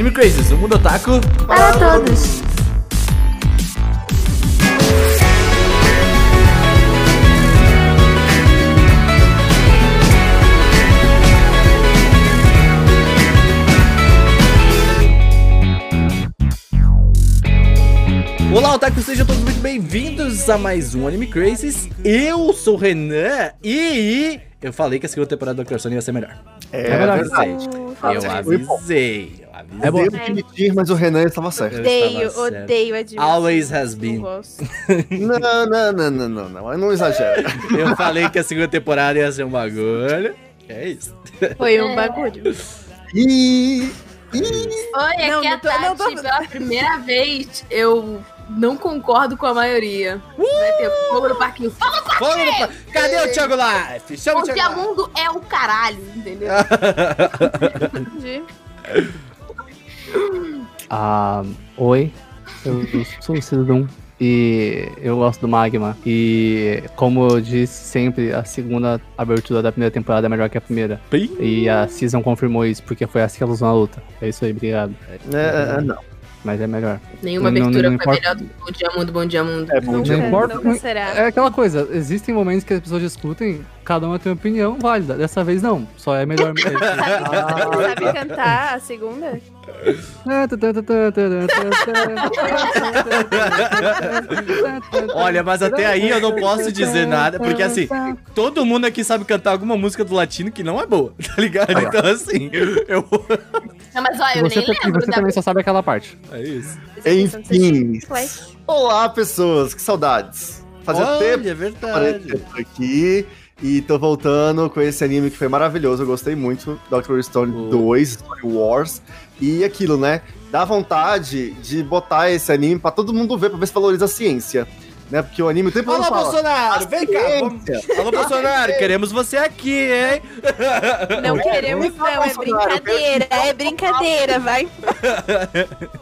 Anime Crazes, o mundo otaku Para todos. Olá, otaku, sejam todos muito bem-vindos a mais um Anime Crazes. Eu sou o Renan e eu falei que a segunda temporada do Dr. Stone ia ser melhor. É, eu verdade. avisei. Eu avisei. É bom admitir, mas o Renan estava certo. Odeio, estava certo. odeio admitir. Always has Não been. Não, não, não, não, não, não, não exagera. Eu falei que a segunda temporada ia ser um bagulho. É isso. Foi um bagulho. E. Oi, Não, aqui é não a tô- não Tati. tô- Pela primeira vez, eu não concordo com a maioria. Vai ter fogo no parquinho. Fogo Fogo no pa- Cadê o Thiago Life? Chama o Thiago Life. mundo é o caralho, entendeu? Entendi. Ah, oi, eu sou o Cidadão e eu gosto do Magma. E como eu disse sempre, a segunda abertura da primeira temporada é melhor que a primeira. Bem, E a Season confirmou isso, porque foi assim que ela usou na luta. É isso aí, obrigado. É, é, não. Mas é melhor. Nenhuma Não, não, abertura não foi importa. melhor do que Bom Dia Mundo, Bom Dia Mundo. É bom Nunca, dia. Não importa nunca muito- será. É aquela coisa, existem momentos que as pessoas discutem, cada uma tem uma opinião válida. Dessa vez não, só é melhor mesmo. Você sabe cantar a segunda? Olha, mas até aí eu não posso dizer nada, porque assim, todo mundo aqui sabe cantar alguma música do latino que não é boa, tá ligado? Então assim, eu. Não, mas olha, eu Você, nem e lembro você da também só sabe aquela parte. É isso. Enfim. Olá, pessoas, que saudades. Fazia Olha, tempo é eu parei verdade. aqui. E tô voltando com esse anime que foi maravilhoso. Eu gostei muito. Dr. Stone Oh. 2, Story Wars. E aquilo, né? Dá vontade de botar esse anime pra todo mundo ver, pra ver se valoriza a ciência. Né? Porque o anime todo Alô, fala. Bolsonaro, vem cá. Vamos... Alô, Bolsonaro, queremos você aqui, hein? Não queremos, não. É brincadeira. É brincadeira, vai.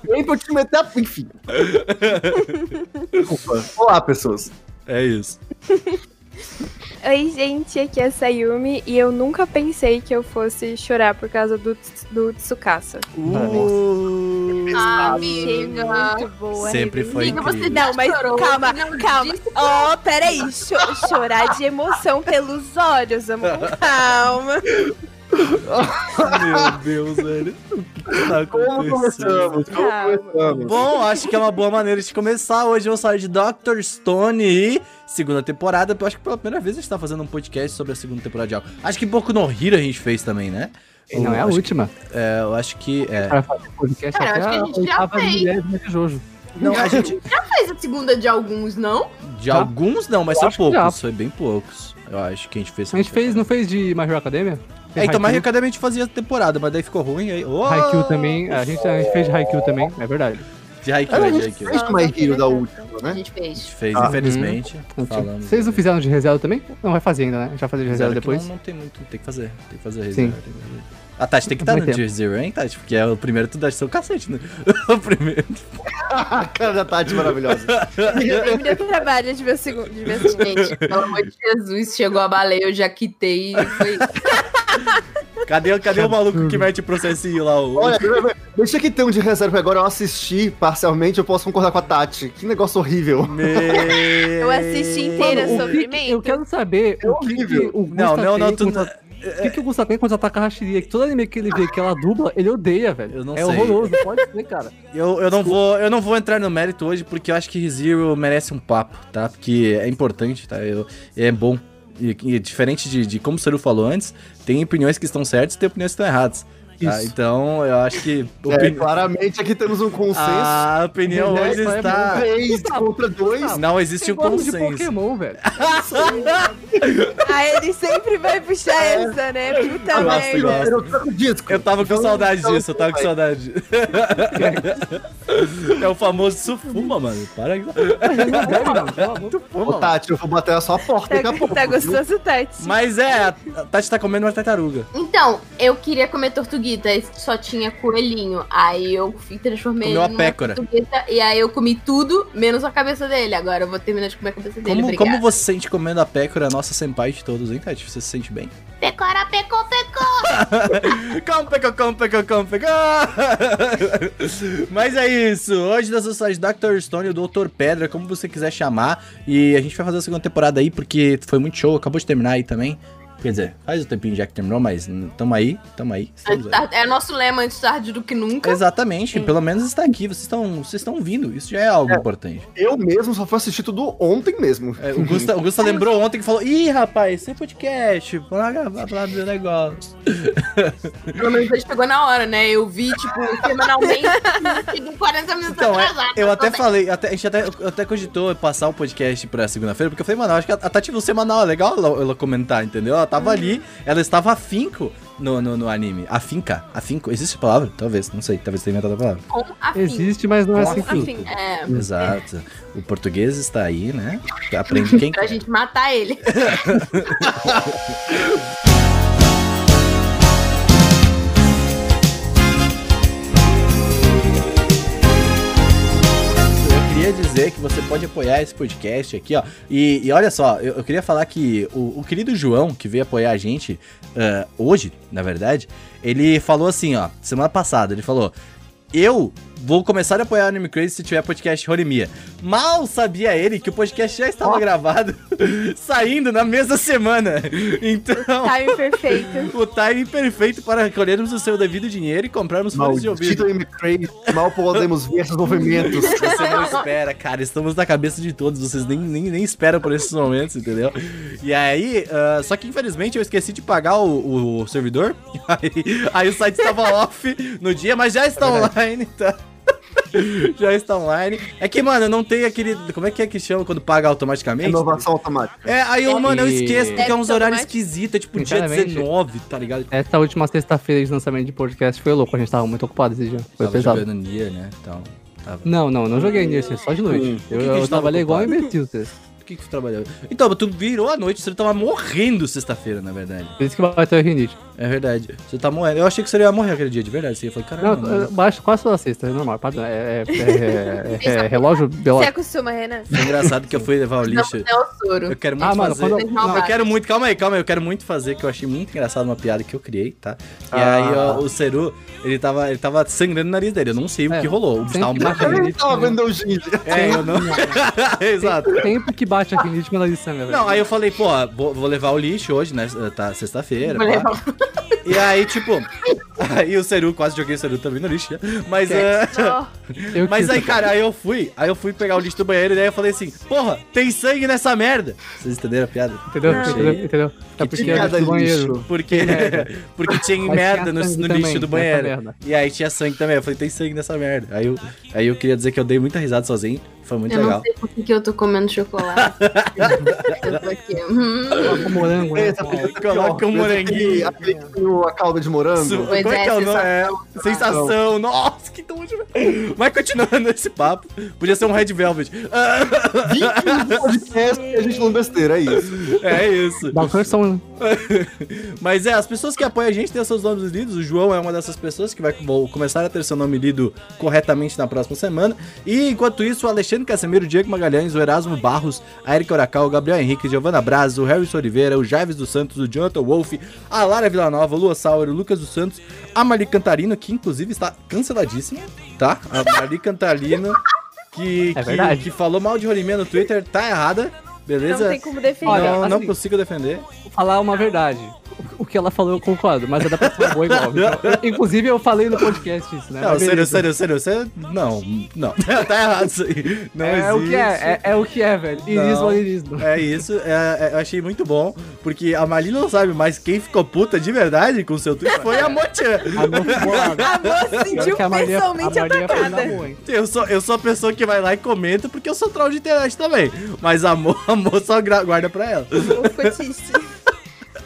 Vem pra eu te meter a... Enfim. Desculpa. Olá, pessoas. É isso. Oi, gente. Aqui é a Sayumi. E eu nunca pensei que eu fosse chorar por causa do, do Tsukasa. Uh, Ah, amiga. muito boa. Sempre foi Amiga, você. Não, mas chorou, calma, não calma. Ó, peraí. Cho- chorar de emoção pelos olhos, com calma. Meu Deus, velho. O que que tá Como começamos? Como Calma. começamos? Bom, acho que é uma boa maneira de começar. Hoje eu vou falar de Dr. Stone e segunda temporada. Eu acho que pela primeira vez a gente tá fazendo um podcast sobre a segunda temporada de algo. Acho que pouco no Hero a gente fez também, né? E não é a Eu última. que- é, eu acho que. É. Para fazer podcast Cara, até acho que a a gente já fez. mulher de Jojo. Não, a gente. Fez a segunda de alguns, não? De Tá. alguns não, mas Eu são já. poucos. Foi bem poucos. Eu acho que a gente fez. A gente fez, não fez de My Hero É, então, mas Haikyuu a gente fazia temporada, mas daí ficou ruim. Aí... Oh! Haikyuu também, a gente, a gente fez de Haikyuu também, é verdade. De Haikyuu, é a de gente Haikyuu. fez Hero da última, A né? gente A fez. gente fez, Ah, infelizmente. Falamos. Vocês não fizeram de reserva também? Não, vai fazer ainda, né? Já fazer de reserva que depois. Não, não tem muito, tem que fazer. Tem que fazer Sim. A Tati tem que estar no ter. Tier Zero, hein, Tati? Porque é o primeiro tu dá seu cacete, né? o primeiro. A cara da Tati maravilhosa. Nem deu trabalho de ver segundo. De ver. Gente, pelo amor de Jesus, chegou a baleia, eu já quitei. Foi... Cadê, cadê o maluco que mete o processinho lá? O... Olha, deixa que tem um de reserva agora. Eu assisti parcialmente, eu posso concordar com a Tati. Que negócio horrível. Meu... Eu assisti inteira Mano, o que- sofrimento. eu quero saber o que, que horrível. o Não, não, não, tu... contra- O que, que o Gusta tem contra atacar a Hashiria? Que todo anime que ele vê que ela dubla, ele odeia, velho. Eu não é sei. horroroso, pode ser, cara. Eu, eu, não vou, eu não vou entrar no mérito hoje porque eu acho que Zero merece um papo, tá? Porque é importante, tá? Eu, é bom. E, e diferente de, de como o Seru falou antes, tem opiniões que estão certas e tem opiniões que estão erradas. Tá? Isso. Então, eu acho que. É, opini- claramente aqui temos um consenso. a opinião É, hoje é está. Três contra dois. Não existe um gosta de consenso. Pokémon, velho. Ah, ele sempre vai puxar essa, né? Puta Eu merda. eu gosto. Eu troco disco. Eu tava com Então, saudade então, disso, eu tava com saudade. é o famoso Sufuma, mano. Para aí. Ô, Tati, eu vou bater na sua porta daqui a pouco. Tá, tá viu? gostoso, Tati? Mas é, a Tati tá comendo uma tartaruga. Então, eu queria comer tortuguita aí só tinha coelhinho. Aí eu fui transformei Comeu ele a numa pécora. portuguesa, E aí eu comi tudo, menos a cabeça dele. Agora eu vou terminar de comer a cabeça dele. Como, obrigada. como você se sente comendo a pécora, a nossa senpai de todos, hein, Tati? Você se sente bem? Pecora, pecou, pecou! Como pegou, como pegou, como pegou. Mas é isso. Hoje da sociedade Dr. Stone, o Dr. Pedra, como você quiser chamar. E a gente vai fazer a segunda temporada aí, porque foi muito show. Acabou de terminar aí também. Quer dizer, faz o tempinho já que terminou, mas tamo aí, tamo aí. estamos aí. É nosso lema antes tarde do que nunca. Exatamente, pelo menos está aqui, vocês estão vocês estão vindo, isso já é algo importante. Eu mesmo só fui assistir tudo ontem mesmo. É, o Gusta, o Gusta lembrou ontem que falou: Ih, rapaz, sem podcast, vou lá gravar lá do negócio. Pelo menos a gente pegou na hora, né? Eu vi, tipo, semanalmente, tipo, 40 minutos Então, é, atrasado. eu até falei, até, a gente até, até cogitou passar o podcast pra segunda-feira, porque eu falei, mano, eu acho que a, a Tati semanal, é legal ela, ela comentar, entendeu? Ela tava ali, ela estava afinco no, no, no anime. Afinca, afinco, existe a palavra? Talvez, não sei, talvez tenha inventado a palavra. Com afim. Existe, mas não é assim que Afim. É, Exato. O português está aí, né? Aprende quem pra quer. gente matar ele. queria dizer que você pode apoiar esse podcast aqui, ó. E, e olha só, eu, eu queria falar que o, o querido João, que veio apoiar a gente ah, hoje, na verdade, ele falou assim, ó, semana passada, ele falou. Eu vou começar a apoiar o Anime Crazy se tiver podcast Horimiya. Mal sabia ele que o podcast já estava gravado, saindo na mesma semana. Então, Time perfeito. o timing perfeito para recolhermos o seu devido dinheiro e comprarmos fones de ouvido. Anime Crazy, mal podemos ver esses movimentos. Você não espera, cara. Estamos na cabeça de todos. Vocês nem, nem, nem esperam por esses momentos, entendeu? E aí, ah, só que infelizmente eu esqueci de pagar o, o servidor. Aí, aí o site estava off no dia, mas já está online, tá? Já está online. É que, mano, não tem aquele. Como é que é que chama quando paga automaticamente? Inovação automática. É, aí eu, mano, eu esqueço, porque é uns horários esquisitos, é tipo dia Sinceramente, 19, tá ligado? Essa última sexta-feira de lançamento de podcast foi louco, a gente tava muito ocupado esse dia. Foi Tava pesado. jogando Nier, né? Então, tava. Não, não, não joguei nisso, só de noite. Hum, eu que eu tava trabalhei igual ocupado? imbecil. Cês. Por que, que tu trabalhou? Então, tu virou a noite, você tava morrendo sexta-feira, na verdade. Por isso que vai ter o rinite. É verdade. Você tá morrendo. Eu achei que você ia morrer aquele dia, de verdade. Você ia falar, caralho, Não, quase toda sexta, é normal, padrão. É, é, é, é, é relógio Você biológico. acostuma, Renan? Foi engraçado que eu fui levar o lixo. Não, é o soro. Eu quero muito Ah, mano, fazer. quando eu- Não, eu quero muito. Calma aí, calma aí. Eu quero muito fazer, que eu achei muito engraçado uma piada que eu criei, tá? E Ah. aí, ó, o Seru, ele tava, ele tava sangrando o nariz dele. Eu não sei o É, que rolou. O bicho tava sempre bate morrendo. a Eu rinite. tava vendo o Ginji. É, eu não. Exato. Tempo que bate a rinite quando ela sangue, velho. Não, aí eu falei, pô, vou, levar o lixo hoje, né? Tá sexta-feira. Vou pá. levar E aí, tipo. Aí o Seru, quase joguei o Seru também no lixo, né? Mas. Eu Mas aí, cara, aí eu fui, aí eu fui pegar o lixo do banheiro e daí eu falei assim, porra, tem sangue nessa merda. Vocês entenderam a piada? Entendeu? Não. Entendeu? Entendeu? É porque tinha é cada do banheiro. lixo. Porque, porque tinha Mas merda no, tinha sangue no também, lixo do banheiro. E aí tinha sangue também. Eu falei, tem sangue nessa merda. Aí eu, aí eu queria dizer que eu dei muita risada sozinho. Foi muito Eu legal. não sei por que eu tô comendo chocolate. eu tô aqui. hum. Coloca morango, né? Essa coisa aqui, Coloca um moranguinho. Aquele que tem a calda de morango. Su- Como é é, que é o nome? sensação. É, sensação. Nossa, que nojo. Mas continuando esse papo, podia ser um Red Velvet. Ah, 20 podcast e a gente falando besteira, é isso. é isso. Dá uma correção, né? Mas é, as pessoas que apoiam a gente têm seus nomes lidos. O João é uma dessas pessoas que vai vou começar a ter seu nome lido corretamente na próxima semana. E enquanto isso, o Alexandre Casemiro, o Diego Magalhães, o Erasmo Barros, a Erika Oracal, o Gabriel Henrique, Giovanna Braz, o Harris Oliveira, o Javes dos Santos, o Jonathan Wolf, a Lara Villanova, o Lua Sauer, o Lucas dos Santos, a Marli Cantarino, que inclusive está canceladíssima, tá? A Marli Cantarino, que, É que, que falou mal de Rolimê no Twitter, tá errada, beleza? não tem como defender. Olha, não, não assim- consigo defender. Vou falar uma verdade. O que ela falou eu concordo, mas a da pessoa é boa igual. Então, eu- inclusive eu falei no podcast isso, né? Não, Mas sério, sério, sério, você. Não, não. tá errado isso aí. Não É o que é, é, é o que é, velho. Is. não. É isso, é, é, eu achei muito bom, porque a Marli não sabe, mas quem ficou puta de verdade com o seu tweet foi a Mochan. A não voada. A moça Pior sentiu pessoalmente atacada. Eu sou, eu sou a pessoa que vai lá e comenta, porque eu sou troll de internet também. Mas a Mo, a Mo só guarda pra ela. Ficou triste.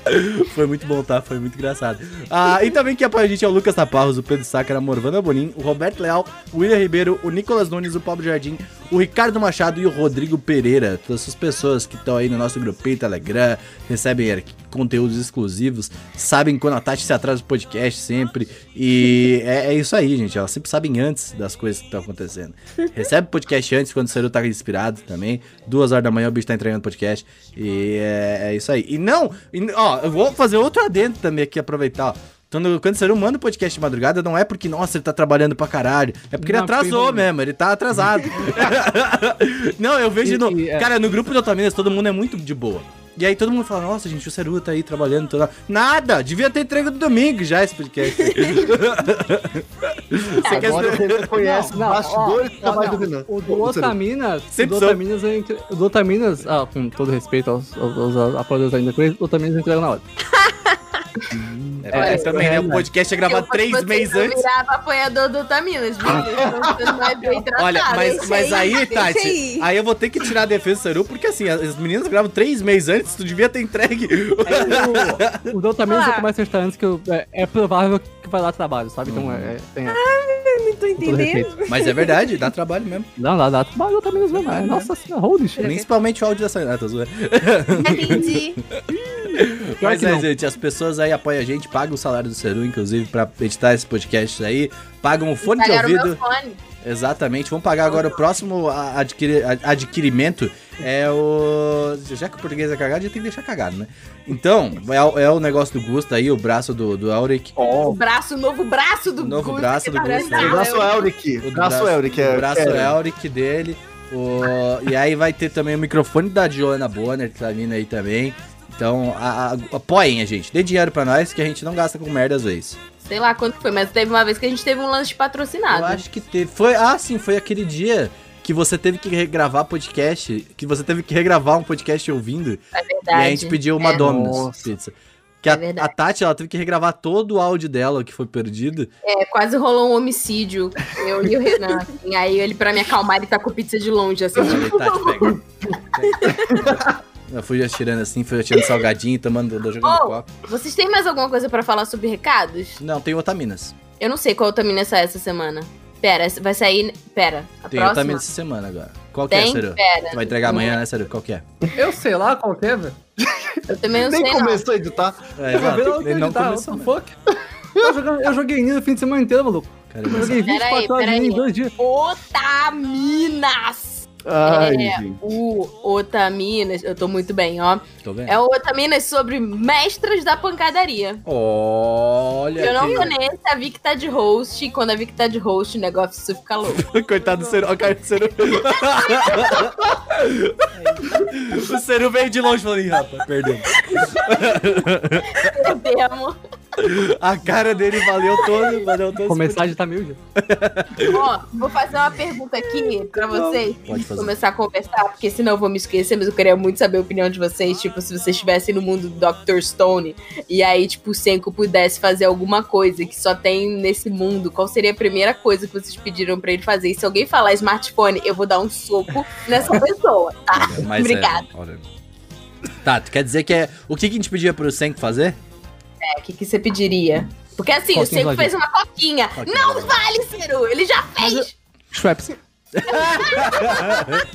Foi muito bom, tá? Foi muito engraçado. Ah, e também quem apoia a gente é o Lucas Taparros, o Pedro Sácara, a Morvana Bonin, o Roberto Leal, o William Ribeiro, o Nicolas Nunes, o Pablo Jardim, o Ricardo Machado e o Rodrigo Pereira. Todas essas pessoas que estão aí no nosso grupinho Telegram, recebem conteúdos exclusivos, sabem quando a Tati se atrasa do podcast sempre. E é, é isso aí, gente. Elas sempre sabem antes das coisas que estão acontecendo. Recebe o podcast antes, quando o Seru tá inspirado também. Duas horas da manhã o bicho tá entregando podcast. E é, é isso aí. E não, e, ó, eu vou fazer outro adendo também aqui, aproveitar, ó. Quando, quando o manda o podcast de madrugada, não é porque, nossa, ele tá trabalhando pra caralho. É porque ele Não, atrasou foi- mesmo, ele tá atrasado. não, eu vejo E- no. e, é- Cara, no grupo do Otaminas todo mundo é muito de boa. E aí todo mundo fala, nossa, gente, o Seru tá aí trabalhando. Toda... Nada! Devia ter entrega do domingo já esse podcast. Você quer Agora ser- você conhece os bastidores do ó, não. O do. Otaminas, o Sempre do. Otaminas, entre- o do Otaminas, ah, com todo respeito aos, aos, aos apoiadores ainda, o Otaminas entrega na hora. É, porque também, né? O podcast é gravado Eu, três meses eu antes. virava apoiador do Otaminas, viu? Então é. Olha, mas, mas aí, aí, Tati, aí. aí. eu vou ter que tirar a defesa do Seru, porque assim, as meninas gravam três meses antes, tu devia ter entregue. O, o do Otaminas Ah. eu começo a estar antes que eu, é, é provável que vai lá trabalho, sabe? Então é, é, tem, Eu não tô entendendo. Mas é verdade, dá trabalho mesmo. Não, dá, dá trabalho Otaminas mesmo. É, nossa senhora, holy shit. Principalmente o áudio dessa nata, zoeira. Entendi. Mas que é, gente, as pessoas aí apoiam a gente, pagam o salário do Seru, inclusive, pra editar esse podcast aí. Pagam o fone de Pagaram meu ouvido. fone. Exatamente. Vamos pagar agora o próximo adquiri- adquirimento. É o. Já que o português é cagado, já tem que deixar cagado, né? Então, é, o- é o negócio do Gusto aí, o braço do, do Auric. O braço, o novo braço do novo Gusto, braço do né? O braço Elric. O O braço Elric. É, O braço é, Elric dele. O, e aí vai ter também o microfone da Joana Bonner, que tá vindo aí também. Então, a- a- apoiem a gente. Dê dinheiro pra nós, que a gente não gasta com merda às vezes. Sei lá quanto foi, mas teve uma vez que a gente teve um lance patrocinado. Eu acho que teve. Foi, ah, sim, foi aquele dia que você teve que regravar podcast. Que você teve que regravar um podcast ouvindo. É E verdade. a gente pediu uma É. Domino's Nossa. Pizza. Que É a, a Tati, ela teve que regravar todo o áudio dela que foi perdido. É, quase rolou um homicídio, eu e o Renan. assim. Aí ele, pra me acalmar, ele tá com pizza de longe, assim. Falei, Tati, pega. Eu fui atirando assim, fui atirando salgadinho, tomando, jogando Oh. copo. Vocês têm mais alguma coisa pra falar sobre recados? Não, tem Otaminas. Eu não sei qual Otamina sai essa semana. Pera, vai sair... Pera, a Tem próxima? Otaminas essa semana agora. Qual que é, Tem? Seru? Pera. Tu vai entregar amanhã, né, Seru? Qual que é? Eu sei lá qual que é, velho. Eu também não Nem sei, não. começou a editar. É, Eu vou ver exato. lá Ele não começou, what né? the fuck? Eu joguei, eu joguei Nino o fim de semana inteiro, maluco. Cara, Eu não joguei sabe. 24 Peraí, horas em dois dias. Otaminas! Ai, É, gente. O Otaminas, eu tô muito bem, ó. Tô vendo. É o Otaminas sobre mestras da pancadaria. Olha Eu não que- tô nesse, a Vic tá de host. e Quando a Vic tá de host, o negócio fica louco. Coitado do Seru. A cara do Seru. o Seru veio de longe falando, ih, rapaz, perdeu. Perdemos. A cara dele valeu todo, valeu todo. Começar de tá humilde. Ó, vou fazer uma pergunta aqui pra vocês. Pode fazer. Começar a conversar, porque senão eu vou me esquecer, mas eu queria muito saber a opinião de vocês. Tipo, se vocês estivessem no mundo do Dr. Stone e aí, tipo, o Senko pudesse fazer alguma coisa que só tem nesse mundo, qual seria a primeira coisa que vocês pediram pra ele fazer? E se alguém falar smartphone, eu vou dar um soco nessa pessoa, tá? Mas Obrigada. É, olha. Tá, tu quer dizer que é. O que, que a gente pedia pro Senk fazer? É, o que, que você pediria? Porque assim, o Coquinha geladinha. fez uma coquinha. Coquinha Não vale, Ciro! Ele já fez! Schweppes.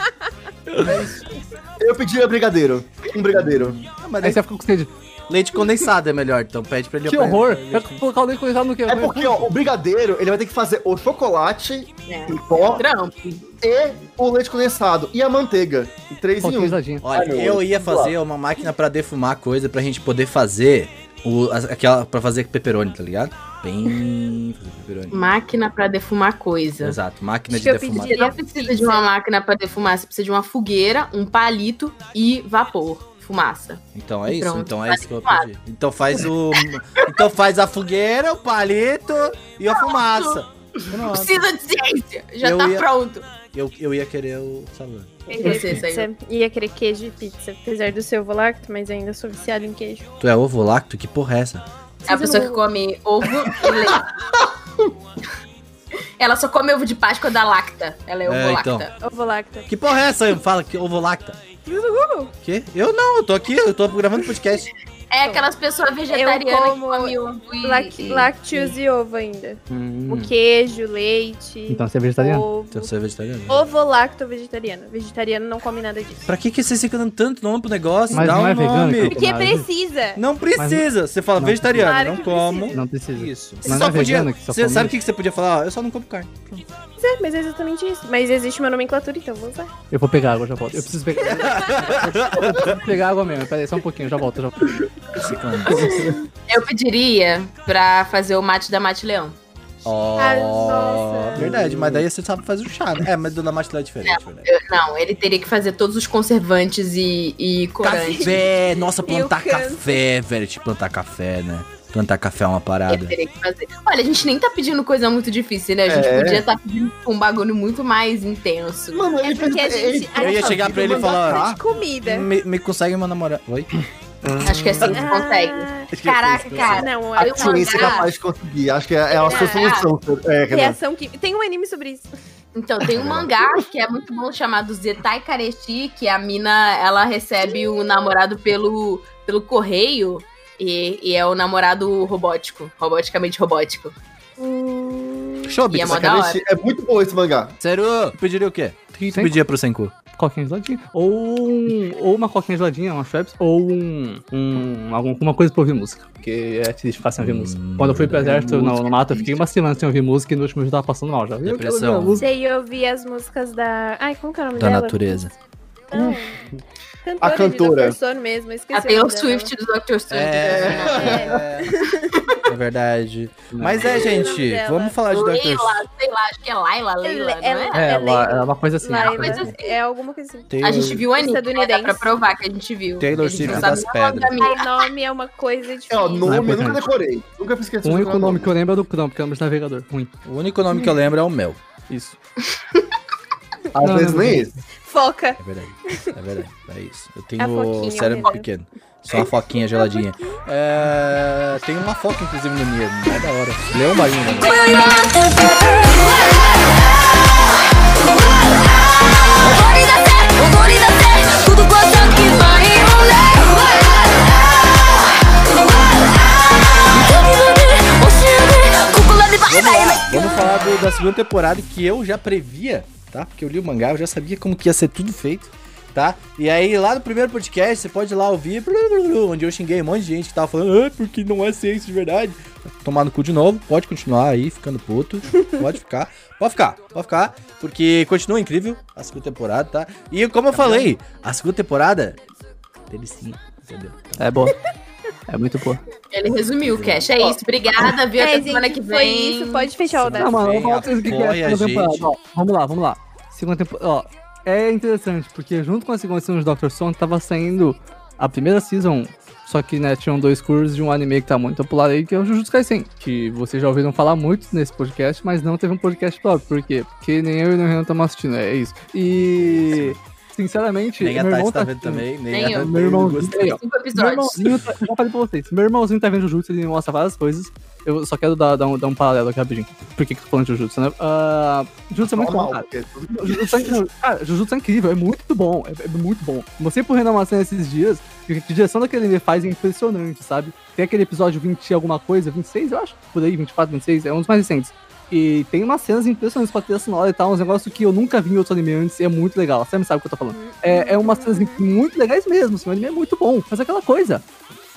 Eu pedi um brigadeiro. Um brigadeiro. Ah, mas Aí você fica com sede. leite condensado é melhor, então pede pra ele Que horror. Vai colocar o leite condensado no que? É porque, ó, o brigadeiro, ele vai ter que fazer o chocolate É. em pó Trampo. e o leite condensado. E a manteiga. Em três em um. Olha, Ai, eu ia fazer uma máquina pra defumar coisa pra gente poder fazer o, aquela pra fazer pepperoni, tá ligado? Bem. Máquina pra defumar coisa. Exato, máquina Acho de defumar. Você não precisa de uma máquina pra defumar, você precisa de uma fogueira, um palito e vapor, fumaça. Então é isso, Pronto, então é tá isso que eu defumado. pedi. Então faz o então faz a fogueira, o palito e a fumaça. Pronto. Precisa de ciência, já Eu tá ia- pronto. Eu, eu ia querer o salame. E você, pizza. Querer queijo e pizza. Apesar do seu volacto, mas ainda sou viciado em queijo. Tu é ovo lacto? Que porra é essa? É a pessoa que come ovo e leite. Ela só come ovo de Páscoa da Lacta. Ela é ovo É, lacta. então. Ovo volacto. Que porra é essa? Fala que ovo lacta. Google. Que? Eu não, eu tô aqui, eu tô gravando podcast. É aquelas pessoas vegetarianas Eu que como comem ovo e... Lac e- lactose e ovo ainda. Hum. O queijo, leite. Então você é vegetariano? Ovo. Então você é vegetariano. Ovo lacto vegetariano. Vegetariano não come nada disso. Pra que, que vocês ficam dando tanto nome pro negócio? Mas Dá não um é vegano, nome. então? Porque precisa. Não precisa. Você fala Não vegetariano, Claro não como. precisa. Não precisa. Isso. Mas Você não só é podia. vegano que só Você sabe o que que você podia falar? Ah, Eu só não como carne. Pronto. É, mas é exatamente isso. Mas existe uma nomenclatura, então vou usar. Eu vou pegar água, já volto. Eu preciso pegar. eu preciso pegar água mesmo. Pera aí, só um pouquinho, já volto. Já volto. Eu pediria pra fazer o mate da Mate Leão. Ah, nossa. verdade, mas daí você sabe fazer o chá, né? É, mas Dona Martela é diferente, verdade. Eu- não, ele teria que fazer todos os conservantes e, e corantes. Café! Nossa, plantar café, velho. Tipo, plantar café, né? Plantar café é uma parada. teria que fazer. Olha, a gente nem tá pedindo coisa muito difícil, né? A gente É. podia estar pedindo um bagulho muito mais intenso. Mano, É porque a gente- Eu ia chegar pra ele e falar, de comida. Me, me consegue meu namorado. Oi? Acho que assim você consegue. Ah, Caraca, cara. não, A ciência é mangá. capaz de conseguir. Acho que é, é a sua solução. É. Reação que. Tem um anime sobre isso. Então, tem um mangá que é muito bom chamado Zetai Kareshi, que a mina, ela recebe o namorado pelo, pelo correio e, e é o namorado robótico, roboticamente robótico. Show, E é. É muito bom esse mangá. Sério? Tu pediria o quê? O que tu pedia pro Senku? Coquinha geladinha. Ou, um, ou uma coquinha geladinha, uma Schweppes. Ou um, um, alguma coisa pra ouvir música. Porque é triste ficar sem ouvir música. Quando eu fui pro exército no, no mato, eu fiquei uma semana sem ouvir música e no último dia eu tava passando mal já. Eu Depressão. a música. Sei ouvir as músicas da. Ai, como que é o nome Da dela? natureza. Não. A cantora. De Dr. Mesmo, esqueci A o Taylor. Swift do Dr. Strange. É, é verdade. Mas é, gente, vamos falar de Dr. Leila, sei lá, acho que é Laila, Leila, não Ela- é? É, É ela- é uma coisa assim. Laila. coisa assim. É alguma coisa assim. Taylor, A gente viu o anime, né? Dá pra provar que a gente viu. Taylor A não Swift sabe das pedras. O nome é uma coisa difícil. É, o nome eu nunca decorei. Nunca fiz questão O único nome que eu lembro é do Chrome, porque é de navegador. Ruim. O único nome que eu lembro é o Mel. Isso. Às Não, vezes não, nem não. esse. Foca. É verdade. É verdade. É isso. Eu tenho o cérebro né? pequeno. Só uma foquinha geladinha. É... Tem uma foca, inclusive, no Nier. É da hora. Leão marinho, né? Vamos lá, vamos falar do- da segunda temporada que eu já previa, tá? Porque eu li o mangá, eu já sabia como que ia ser tudo feito, tá? E aí lá no primeiro podcast, você pode ir lá ouvir, onde eu xinguei um monte de gente que tava falando, ah, porque não é ciência de verdade. Tomar no cu de novo, pode continuar aí, ficando puto, pode ficar, pode ficar, pode ficar, porque continua incrível a segunda temporada, tá? E como eu falei, a segunda temporada, delicinha, entendeu? É boa. É muito boa. Ele resumiu o cast. É isso, obrigada. Viu É, até gente, semana que foi vem. isso. Pode fechar o. Não, mano, vamos lá, vamos lá. Segunda temporada. Ó, é interessante, porque junto com a segunda season de Doctor Stone tava saindo a primeira season, só que né, tinham dois cursos de um anime que tá muito popular aí, que é o Jujutsu Kaisen. Que vocês já ouviram falar muito nesse podcast, mas não teve um podcast próprio. Por quê? Porque nem eu e nem o Renan estamos assistindo, é isso. E. Sinceramente, Nem a meu irmão Tati tá tá vendo também, nem, eu. Meu irmão, gostei. Cinco meu episódios. irmãozinho, tá- eu já falei pra vocês, meu irmãozinho tá vendo Jujutsu, ele mostra várias coisas. Eu só quero dar, dar, um, dar um paralelo aqui rapidinho. Por que que eu tô falando de Jujutsu, né? Ah, Jujutsu é muito bom, Normal, cara. porque Jujutsu é, cara, Jujutsu é incrível, é muito bom, é, é muito bom. Mostrei pro Renan Maçã esses dias, que a direção daquele anime faz é impressionante, sabe? Tem aquele episódio 20 e alguma coisa, 26 eu acho, por aí, 24, 26, é um dos mais recentes. E tem umas cenas impressionantes com a trilha sonora e tal, uns negócios que eu nunca vi em outro anime antes e é muito legal. Você sabe o que eu tô falando. É, é umas cenas muito legais mesmo, assim, o anime é muito bom. Mas é aquela coisa,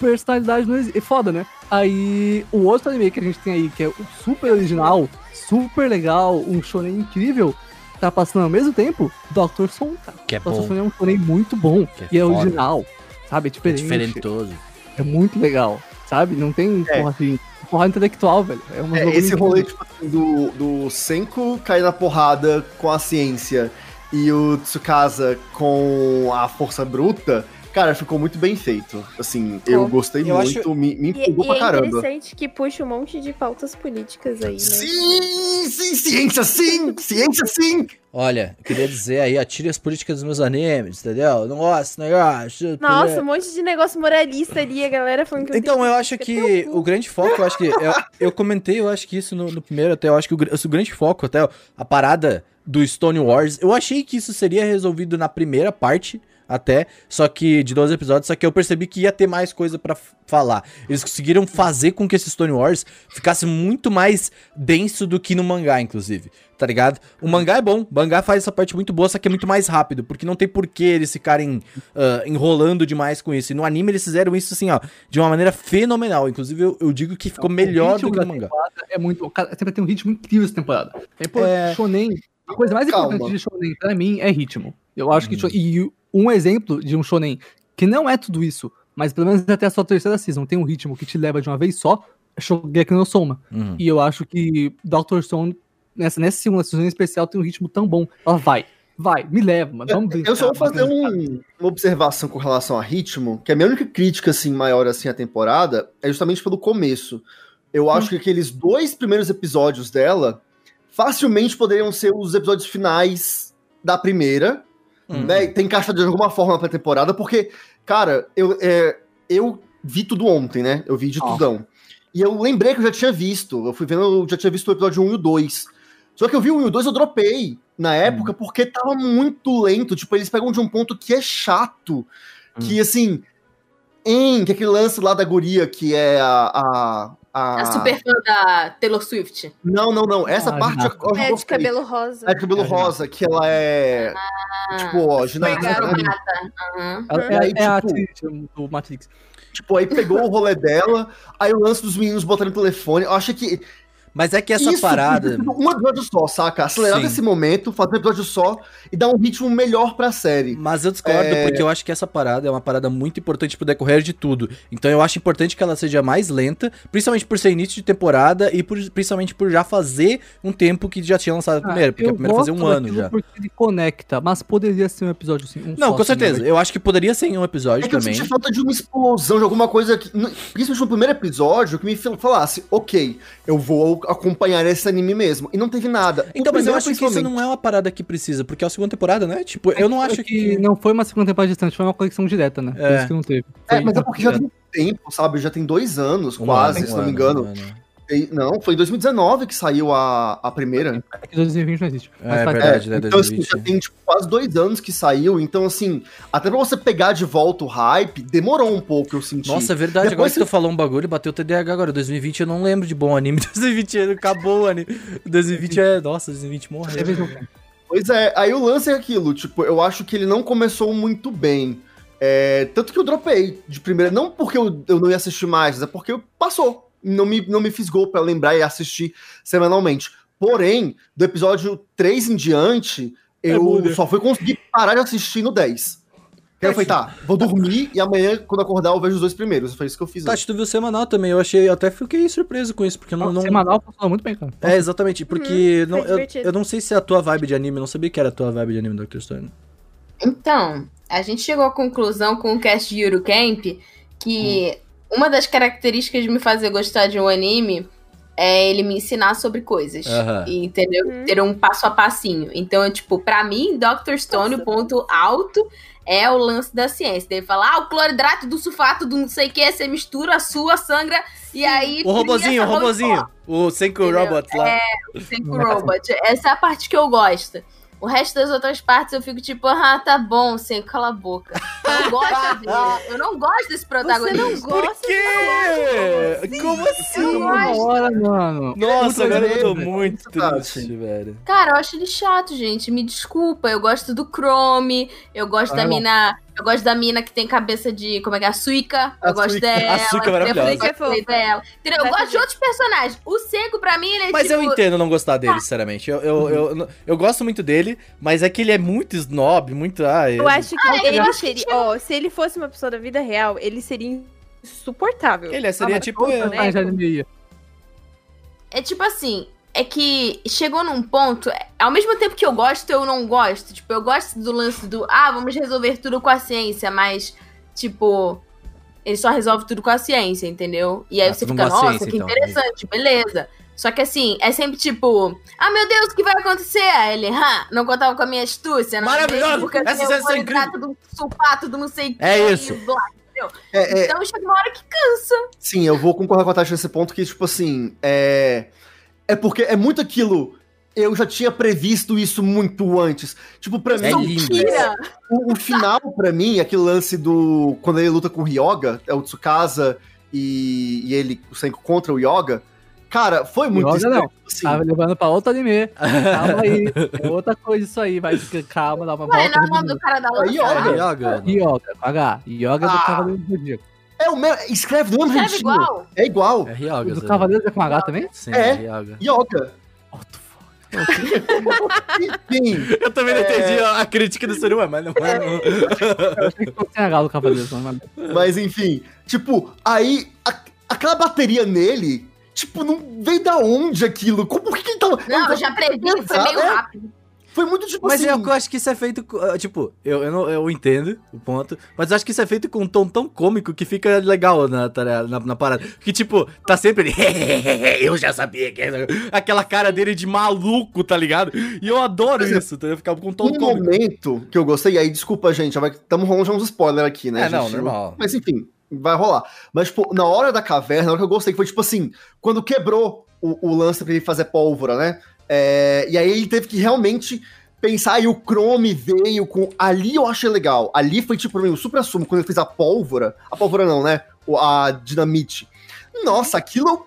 personalidade não existe. É foda, né? Aí, o outro anime que a gente tem aí, que é o super original, super legal, um shonen incrível, tá passando ao mesmo tempo, Dr. Son, cara. Que é Dr. bom, Son é um shonen muito bom, Que é e é foda. original, sabe? É é diferente. diferentoso. É muito legal, sabe? Não tem É. porra assim, porra intelectual, velho. É, uma É, esse rolê tipo, assim, do, do Senko cair na porrada com a ciência e o Tsukasa com a força bruta, cara, ficou muito bem feito. Assim, eu gostei eu muito, acho- me, me E, empolgou e pra é caramba. interessante que puxa um monte de pautas políticas aí, né? Sim, sim, ciência sim, ciência sim. Olha, eu queria dizer aí, atire as políticas dos meus animes, entendeu? Não gosto, negócio. Nossa, um monte de negócio moralista ali, a galera falando que Então, tenho eu acho que o grande foco, eu acho que. Eu, eu comentei, eu acho que isso no, no primeiro, até eu acho que o, o grande foco, até a parada do Stone Wars, eu achei que isso seria resolvido na primeira parte, até, só que de 12 episódios, só que eu percebi que ia ter mais coisa pra f- falar. Eles conseguiram fazer com que esse Stone Wars ficasse muito mais denso do que no mangá, inclusive. Tá ligado? O mangá é bom, o mangá faz essa parte muito boa, só que é muito mais rápido, porque não tem por que eles ficarem ah, enrolando demais com isso. E no anime eles fizeram isso assim, ó, de uma maneira fenomenal. Inclusive, eu, eu digo que ficou melhor do que no mangá. É muito. Cara, sempre tem um ritmo incrível essa temporada. É, impor- É. Shonen. A coisa mais Calma. importante de Shonen, pra mim, é ritmo. Eu acho que. Uhum. E um exemplo de um Shonen que não é tudo isso, mas pelo menos até a sua terceira season tem um ritmo que te leva de uma vez só, é Shogeki no Soma. Uhum. E eu acho que Dr. Stone, nessa, nessa segunda season em especial, tem um ritmo tão bom. Ela vai, vai, me leva, mano. Vamos brincar, Eu só vou fazer um- uma observação com relação a ritmo, que a minha única crítica assim maior assim à temporada é justamente pelo começo. Eu acho que aqueles dois primeiros episódios dela facilmente poderiam ser os episódios finais da primeira, Hum. né? Tem encaixado de alguma forma pra temporada, porque, cara, eu, é, eu vi tudo ontem, né? Eu vi de Ó. tudão. E eu lembrei que eu já tinha visto. Eu fui vendo, eu já tinha visto o episódio 1 e o 2. Só que eu vi o 1 e o 2, eu dropei na época, porque tava muito lento. Tipo, eles pegam de um ponto que é chato. Que, assim, em que aquele lance lá da guria, que é a. a, a- A super fã da Taylor Swift. Não, não, não. Essa Ah, parte eu É de cabelo rosa. É de cabelo É, rosa, que ela é. tipo, ó. Acrobata. Aham. Ela E aí, é, é a tipo- atriz do Matrix. Tipo, aí pegou o rolê dela, aí o lance dos meninos botando no telefone. Eu acho que Mas é que essa isso parada. Um episódio só, saca? Acelerar Sim. esse momento, fazer um episódio só e dar um ritmo melhor pra série. Mas eu discordo, É. porque eu acho que essa parada é uma parada muito importante pro decorrer de tudo. Então eu acho importante que ela seja mais lenta, principalmente por ser início de temporada e por- principalmente por já fazer um tempo que já tinha lançado a primeira, porque Ah, Eu a primeira fazia um ano já. Porque ele conecta, mas poderia ser um episódio assim. um Não, só, com assim, certeza. né? Eu acho que poderia ser em um episódio É que eu também. senti falta de uma explosão, de alguma coisa que. Principalmente no primeiro episódio, que me fal- falasse, ok, eu vou acompanhar esse anime mesmo. E não teve nada. O Então, mas eu acho que isso não é uma parada que precisa, porque é a segunda temporada, né? Tipo, eu não É acho que. Não foi uma segunda temporada distante, foi uma conexão direta, né? Por É. isso que não teve. É, Foi mas é porque já tem tempo, sabe? Já tem dois anos, Um quase, ano, se um não me ano, engano. um ano. E- Não, foi em 2019 que saiu a, a primeira. É que 2020 não existe. É, Mas faz- verdade. né, então, assim, 2020. já tem tipo, quase dois anos que saiu. Então, assim, até pra você pegar de volta o hype, demorou um pouco, eu senti. Nossa, é verdade. Agora Depois que tu falou um bagulho, bateu o TDAH agora. 2020 eu não lembro de bom anime. 2020 acabou o anime. 2020 é. Nossa, 2020 morreu. Pois é, aí o lance é aquilo, tipo, eu acho que ele não começou muito bem. É, tanto que eu dropei de primeira, não porque eu, eu não ia assistir mais, mas é porque passou. Não me, não me fisgou pra lembrar e assistir semanalmente. Porém, do episódio 3 em diante, É eu muda. só fui conseguir parar de assistir no 10. Aí eu falei, tá, vou dormir e amanhã, quando acordar, eu vejo os dois primeiros. Foi isso que eu fiz. Tati, tu viu semanal também. Eu achei, eu até fiquei surpreso com isso, porque eu não. não... Semanal funciona muito bem, cara. É, exatamente, porque Uhum, não, eu, eu não sei se é a tua vibe de anime, eu não sabia que era a tua vibe de anime, Dr. Stone. Então, a gente chegou à conclusão com o cast de Yuru Camp que uma das características de me fazer gostar de um anime é ele me ensinar sobre coisas. E, entendeu? Uhum. Ter um passo a passinho. Então, é, tipo, pra mim, Dr. Stone, o Nossa. ponto alto é o lance da ciência. Ele fala, ah, o cloridrato do sulfato do não sei o que, você mistura, a sua, sangra, e aí... O robozinho, o robozinho. O Senku? Robot lá. Senku Robot. Essa é a parte que eu gosto. O resto das outras partes eu fico tipo, ah, tá bom, Senku, cala a boca. Eu não gosto dele. Eu não gosto desse Você protagonista. não gosta? quê? Como assim? Eu gosto. hora, mano. Nossa, Muito agora eu tô muito triste, velho. Cara, eu acho ele chato, gente. Me desculpa. Eu gosto do Chrome, eu gosto Ah, da é mina. Eu gosto da mina que tem cabeça de. Como é que é? A Suica. Eu gosto Suica. dela. A Suica é maravilhosa. Eu gosto é dela. Entendeu? Eu gosto de outros personagens. O Seco, pra mim, ele é Mas tipo. eu entendo não gostar dele, sinceramente. Eu, eu, eu, eu gosto muito dele, mas é que ele é muito snob, muito. Ah, Eu acho que Ah, eu ele que seria. Ó, se ele fosse uma pessoa da vida real, ele seria insuportável. Ele seria Ah, tipo eu. né? Ah, já. É tipo assim, é que chegou num ponto, é, ao mesmo tempo que eu gosto, eu não gosto. Tipo, eu gosto do lance do, ah, vamos resolver tudo com a ciência, mas, tipo, ele só resolve tudo com a ciência, entendeu? E aí Ah, você fica, nossa, ciência, que então. interessante, beleza. Só que assim, é sempre tipo, ah, meu Deus, o que vai acontecer? Aí ele, ah, não contava com a minha astúcia, não Maravilhoso! Porque eu Essa cena é o cloridrato do sulfato do não sei o É quê, isso. e blá. É, é, Então chega uma hora que cansa. Sim, eu vou concordar com a Tati nesse ponto que, tipo assim, é. É porque é muito aquilo. eu já tinha previsto isso muito antes. Tipo, pra É mim. Mentira! o, o final, pra mim, aquele lance do. Quando ele luta com o Ryoga, é o Tsukasa e, e ele, o Senko contra o Yoga. Cara, foi muito Yoga não. assim. Tava levando pra outro anime. Calma aí. É outra coisa isso aí, vai. Calma, dá uma Ué, volta. não é o nome do cara da ó, lá? Yoga. Yoga, com H. Yoga do Ah. Cavaleiro do Zodíaco. É o mesmo. Escreve do mesmo Escreve jeitinho. igual? É igual. É Ryoga. Do Zé. Cavaleiro é com H também? Sim, É. é Ryoga. Yoga. What the fuck? Enfim. Eu também não É. entendi a crítica do Suruma, mas não é. Eu achei que fosse H do Cavaleiro, mas Mas enfim, tipo, aí a- aquela bateria nele, tipo, não veio da onde aquilo? Como por que que ele tava. Não, eu já previ, foi meio É, rápido. Foi muito tipo Mas assim. eu acho que isso é feito. ah, Tipo, eu, eu, não- eu entendo o ponto. Mas eu acho que isso é feito com um tom tão cômico que fica legal na, tarea- na, na parada. Que, tipo, tá sempre ele. eu já sabia que era. Aquela cara dele de maluco, tá ligado? E eu adoro exemplo, isso, tá? Eu ficava com um tom Um cômico. momento que eu gostei, e aí desculpa, gente, estamos rolando já uns spoilers aqui, né? É, não, gente? normal. Mas enfim, vai rolar. Mas, tipo, na hora da caverna, na hora que eu gostei, foi tipo assim, quando quebrou o, o lance pra ele fazer pólvora, né? É, e aí ele teve que realmente pensar, e o Chrome veio com. Ali eu achei legal. Ali foi tipo mim, o super assumo, quando ele fez a pólvora. A pólvora não, né? A dinamite. Nossa, aquilo eu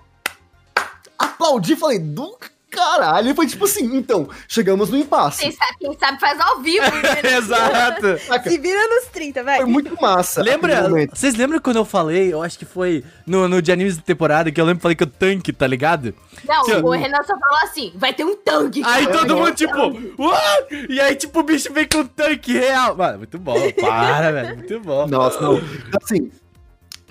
aplaudi, falei, do caralho. Foi tipo assim, então, chegamos no impasse. Quem sabe, quem sabe faz ao vivo. né? Exato. Saca? Se vira nos 30, vai. Foi muito massa. Lembra? Vocês lembram quando eu falei? Eu acho que foi no, no de animes de temporada que eu lembro que falei que o tanque, tá ligado? Não, Sim. o Renan só falou assim: vai ter um tanque. Aí cara. todo mundo, um tipo, what? E aí, tipo, o bicho vem com um tanque real. Mano, muito bom. Para, velho. Muito bom. Nossa, não. Assim,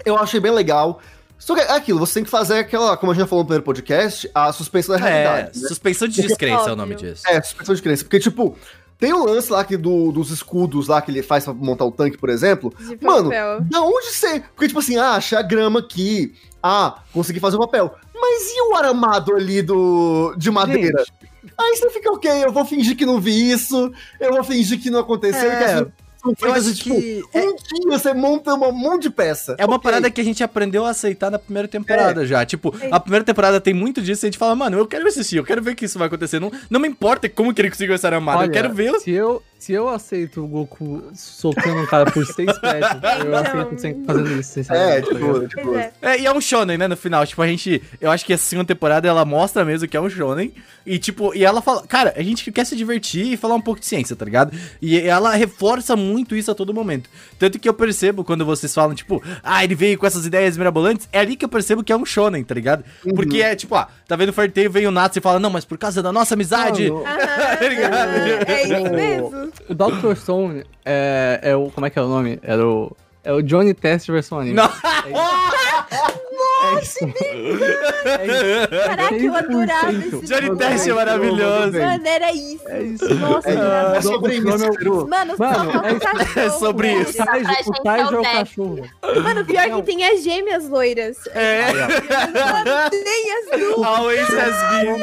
eu achei bem legal. Só que é aquilo, você tem que fazer aquela, como a gente já falou no primeiro podcast, a suspensão da É, realidade. né? suspensão de descrença é o nome disso. É, suspensão de crença. Porque, tipo, tem o lance lá que do, dos escudos lá que ele faz pra montar o tanque, por exemplo. De Mano, papel. Da onde você. Porque, tipo assim, ah, achei a grama aqui. Ah, consegui fazer o papel. Mas e o aramado ali do, de madeira? Gente, Aí você fica, ok, eu vou fingir que não vi isso, eu vou fingir que não aconteceu. É, que essas são Eu acho tipo, que é, um dia você monta um monte de peça. é uma Ok. parada que a gente aprendeu a aceitar na primeira temporada já. Tipo, a primeira temporada tem muito disso e a gente fala, mano, eu quero assistir, eu quero ver que isso vai acontecer. Não, não me importa como que ele conseguiu essa armada, eu olha, quero ver. Se eu, se eu aceito o Goku socando um cara por seis pés, eu Então. aceito sempre fazendo isso. É, sinceramente, tá tipo, tipo. É. É, e é um shonen, né, no final. Tipo, a gente. Eu acho que a segunda temporada ela mostra mesmo que é um shonen. E, tipo, e ela fala. Cara, a gente quer se divertir e falar um pouco de ciência, tá ligado? E ela reforça muito isso a todo momento. Tanto que eu percebo quando vocês falam, tipo, ah, ele veio com essas ideias mirabolantes. É ali que eu percebo que é um shonen, tá ligado? Porque é, tipo, ah, tá vendo o Farteio, vem o Natsu e fala, não, mas por causa da nossa amizade. Não, Aham, Tá ligado? É isso mesmo. O Dr. Stone é, é o. Como é que é o nome? Era o. É o Johnny Test versão anime. Não. É isso. É isso. Caraca, eu adorava 100%. esse Johnny. Test é maravilhoso. Mano, era isso. É isso. Nossa, É, é sobre é isso. Mano, Mano, só é cachorro, É sobre velho. isso. O Taiji, é o é cachorro. Mano, pior que tem as gêmeas loiras. É. Mano, tem as duas. Always has been.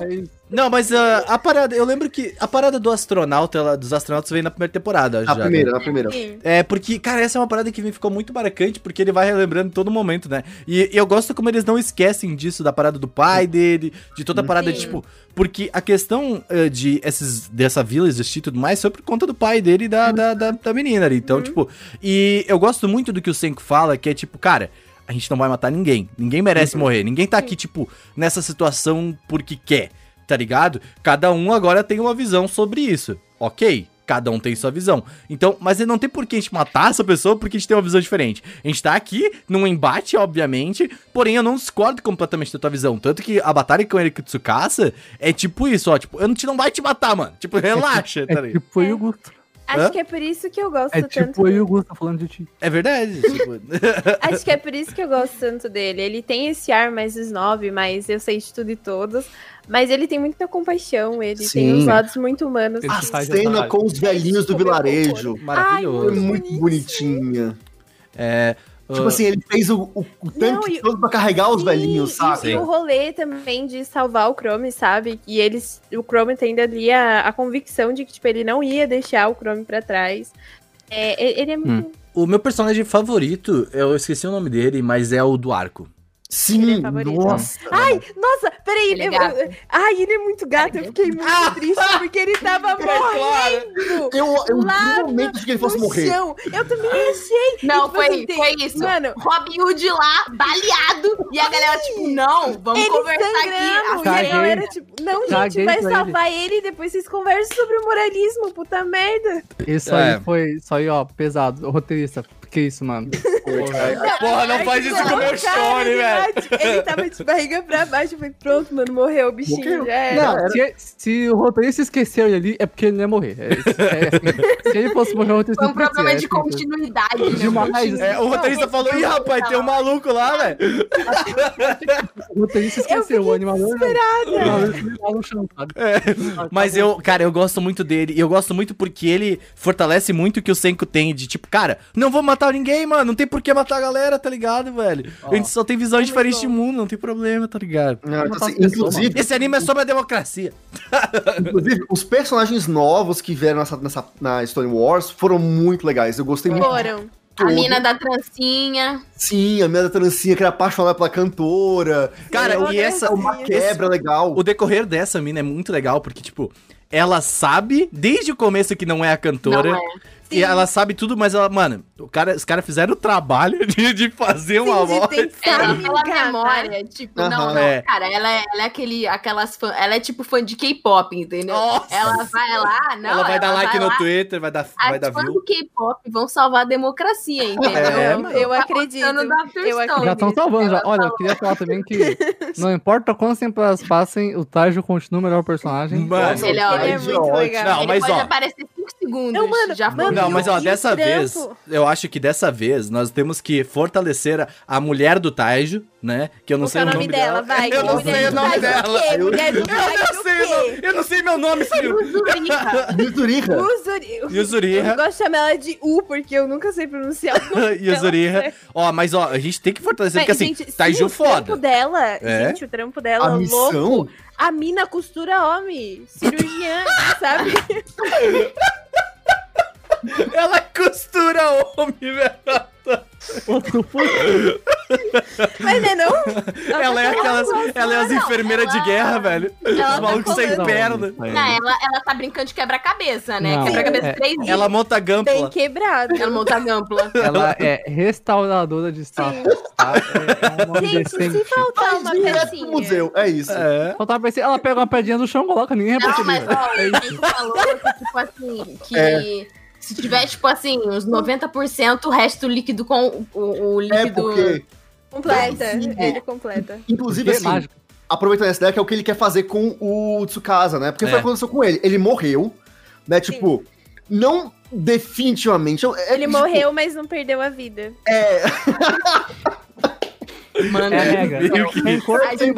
É isso. Não, mas ah, a parada, eu lembro que a parada do astronauta, ela- dos astronautas veio na primeira temporada. Na já, primeira, né? na primeira. É, porque, cara, essa é uma parada que me ficou muito marcante, porque ele vai relembrando todo momento, né? E, e eu gosto como eles não esquecem disso, da parada do pai dele, de toda a parada de, tipo. Porque a questão eh, de esses, dessa vila existir e tudo mais foi por conta do pai dele e da, da, da, da menina ali. Então, tipo. E eu gosto muito do que o Senko fala, que é tipo, cara. A gente não vai matar ninguém. Ninguém merece morrer. Ninguém tá aqui, tipo, nessa situação porque quer tá ligado? Cada um agora tem uma visão sobre isso, ok? Cada um tem sua visão. Então, mas não tem por que a gente matar essa pessoa porque a gente tem uma visão diferente. A gente tá aqui num embate, obviamente, porém eu não discordo completamente da tua visão. Tanto que a batalha com ele Tsukasa é tipo isso, ó. Tipo, eu não, te, não vai te matar, mano. Tipo, relaxa, tá É ligado? tipo eu e o Gusto. Acho Hã? que é por isso que eu gosto É tanto tipo eu e dele. o Gusto falando de ti. É verdade. Tipo, Acho que é por isso que eu gosto tanto dele. Ele tem esse ar mais snob, mais eu sei de tudo e todos. Mas ele tem muita compaixão, ele tem Sim. uns lados muito humanos. A cena com os velhinhos do vilarejo. Ai, maravilhoso. Foi muito muito bonitinha. É. Tipo ah, assim, ele fez o, o, o tanque e- todo pra carregar os velhinhos, sabe? E o rolê também de salvar o Chrome, sabe? E eles, o Chrome tendo ali a, a convicção de que tipo, ele não ia deixar o Chrome pra trás. É, ele é muito. O meu personagem favorito, eu esqueci o nome dele, mas é o do arco. Ele Sim, é nossa. Ai, nossa, Peraí, Ele é eu- gato. eu- Ai, ele é muito gato. Eu fiquei muito triste porque ele tava morrendo. Eu, eu Lá no momento achei que ele fosse morrer. chão. Eu também achei. Não, E, tipo foi, assim, foi isso. Mano, Robin Hood lá, baleado. E a galera, tipo, não, vamos ele conversar aqui. E a galera, tipo, não, gente, Caguei vai pra salvar ele. e depois vocês conversam sobre o moralismo. Puta merda. Isso É. aí foi. Isso aí, ó, pesado. O roteirista. Que isso, mano? Porra, não faz isso com o meu chore, velho. Ele tava de barriga pra baixo. Eu falei, pronto, mano, morreu o bichinho. Já era. Não, se, se o roteirista esqueceu ele ali, é porque ele não ia morrer. É, é assim. se ele fosse morrer, o roteirista Foi um problema é de assim, continuidade, né? Demais. É, o roteirista Não, falou, ih, rapaz, tem um maluco lá, velho. O roteirista esqueceu, o não. O no chão, sabe? Mas eu, cara, eu gosto muito dele. E eu gosto muito porque ele fortalece muito o que o Senko tem de tipo, cara, não vou matar ninguém, mano. Não tem por que matar a galera, tá ligado, velho? A gente só tem visão diferente de mundo, não tem problema, tá ligado? Não, então, assim, Matar pessoas, inclusive, Esse anime é sobre a democracia. inclusive, os personagens novos que vieram nessa, nessa, na Stone Wars foram muito legais. Eu gostei muito. Foram. A mina da trancinha. Sim, a minha da trancinha que era apaixonada pela cantora. Cara, é, e essa. é uma quebra legal. O decorrer dessa mina é muito legal, porque, tipo, ela sabe desde o começo que não é a cantora. Não é. E ela sabe tudo, mas ela, mano, o cara, os caras fizeram o trabalho de, de fazer uma Sim, de voz. tentar Ela, pela memória, tipo, Aham. não, não, É. cara, ela é, ela é aquele, aquelas fã, ela é tipo fã de K-pop, entendeu? Nossa! Ela vai lá, não, ela vai dar like no lá, Twitter, vai dar, vai dar As fãs view. do K-pop vão salvar a democracia, entendeu? É, Eu- eu Tá acredito, eu acredito. Já estão salvando já. Ela Olha, eu queria falar também que não importa quantas temporadas passem, o Tajo continua o melhor personagem. Mano, Ele é, Ele é muito legal. Não, ele mas pode ó. aparecer 5 segundos. Não, mano, já mano, foi. Não, mas ó, dessa vez, eu acho que dessa vez nós temos que fortalecer a, a mulher do Taijo, né? Que eu não Qual sei é o nome dela. vai. Eu não sei o nome dela. Eu não sei, nome- eu não sei meu nome, filho. Zuriha. Yuzuriha. Uzuri. Yuzuriha. Eu gosto de chamar ela de U, porque eu nunca sei pronunciar o nome dela Yuzuriha. certo. Ó, mas ó, a gente tem que fortalecer, porque assim, Taiju sim, o trampo foda. dela, É? gente, o trampo dela, A missão? louco. A mina costura homem, cirurgiã, sabe? Ela costura homem, velho. Mas não é não? Ela é aquelas. Ela é as enfermeiras de ela- guerra, velho. ela Os tá malucos sem perna. Não, ela, ela tá brincando de quebra-cabeça, né? Quebra-cabeça é- três dias. Ela monta Bem gampla. quebrado. Ela monta a gampla. Ela é restauradora de status, tá? É, é Gente, se faltar uma pecinha... museu, é isso. É. Só tava pensando, ela pega uma pedrinha do chão, coloca, ninguém vai Não, mas ó, É falou que, tipo assim, que se tiver, tipo assim, uns 90%, o resto líquido com o, o É líquido. porque, Completa, Sim. ele completa. inclusive é assim, mágico. aproveitando essa ideia, que é o que ele quer fazer com o Tsukasa, né? Porque foi É. o que aconteceu com ele. Ele morreu, né? Tipo, não definitivamente. é- Ele tipo, morreu, mas não perdeu a vida. É, Mano, É a regra. Tem cor, a tem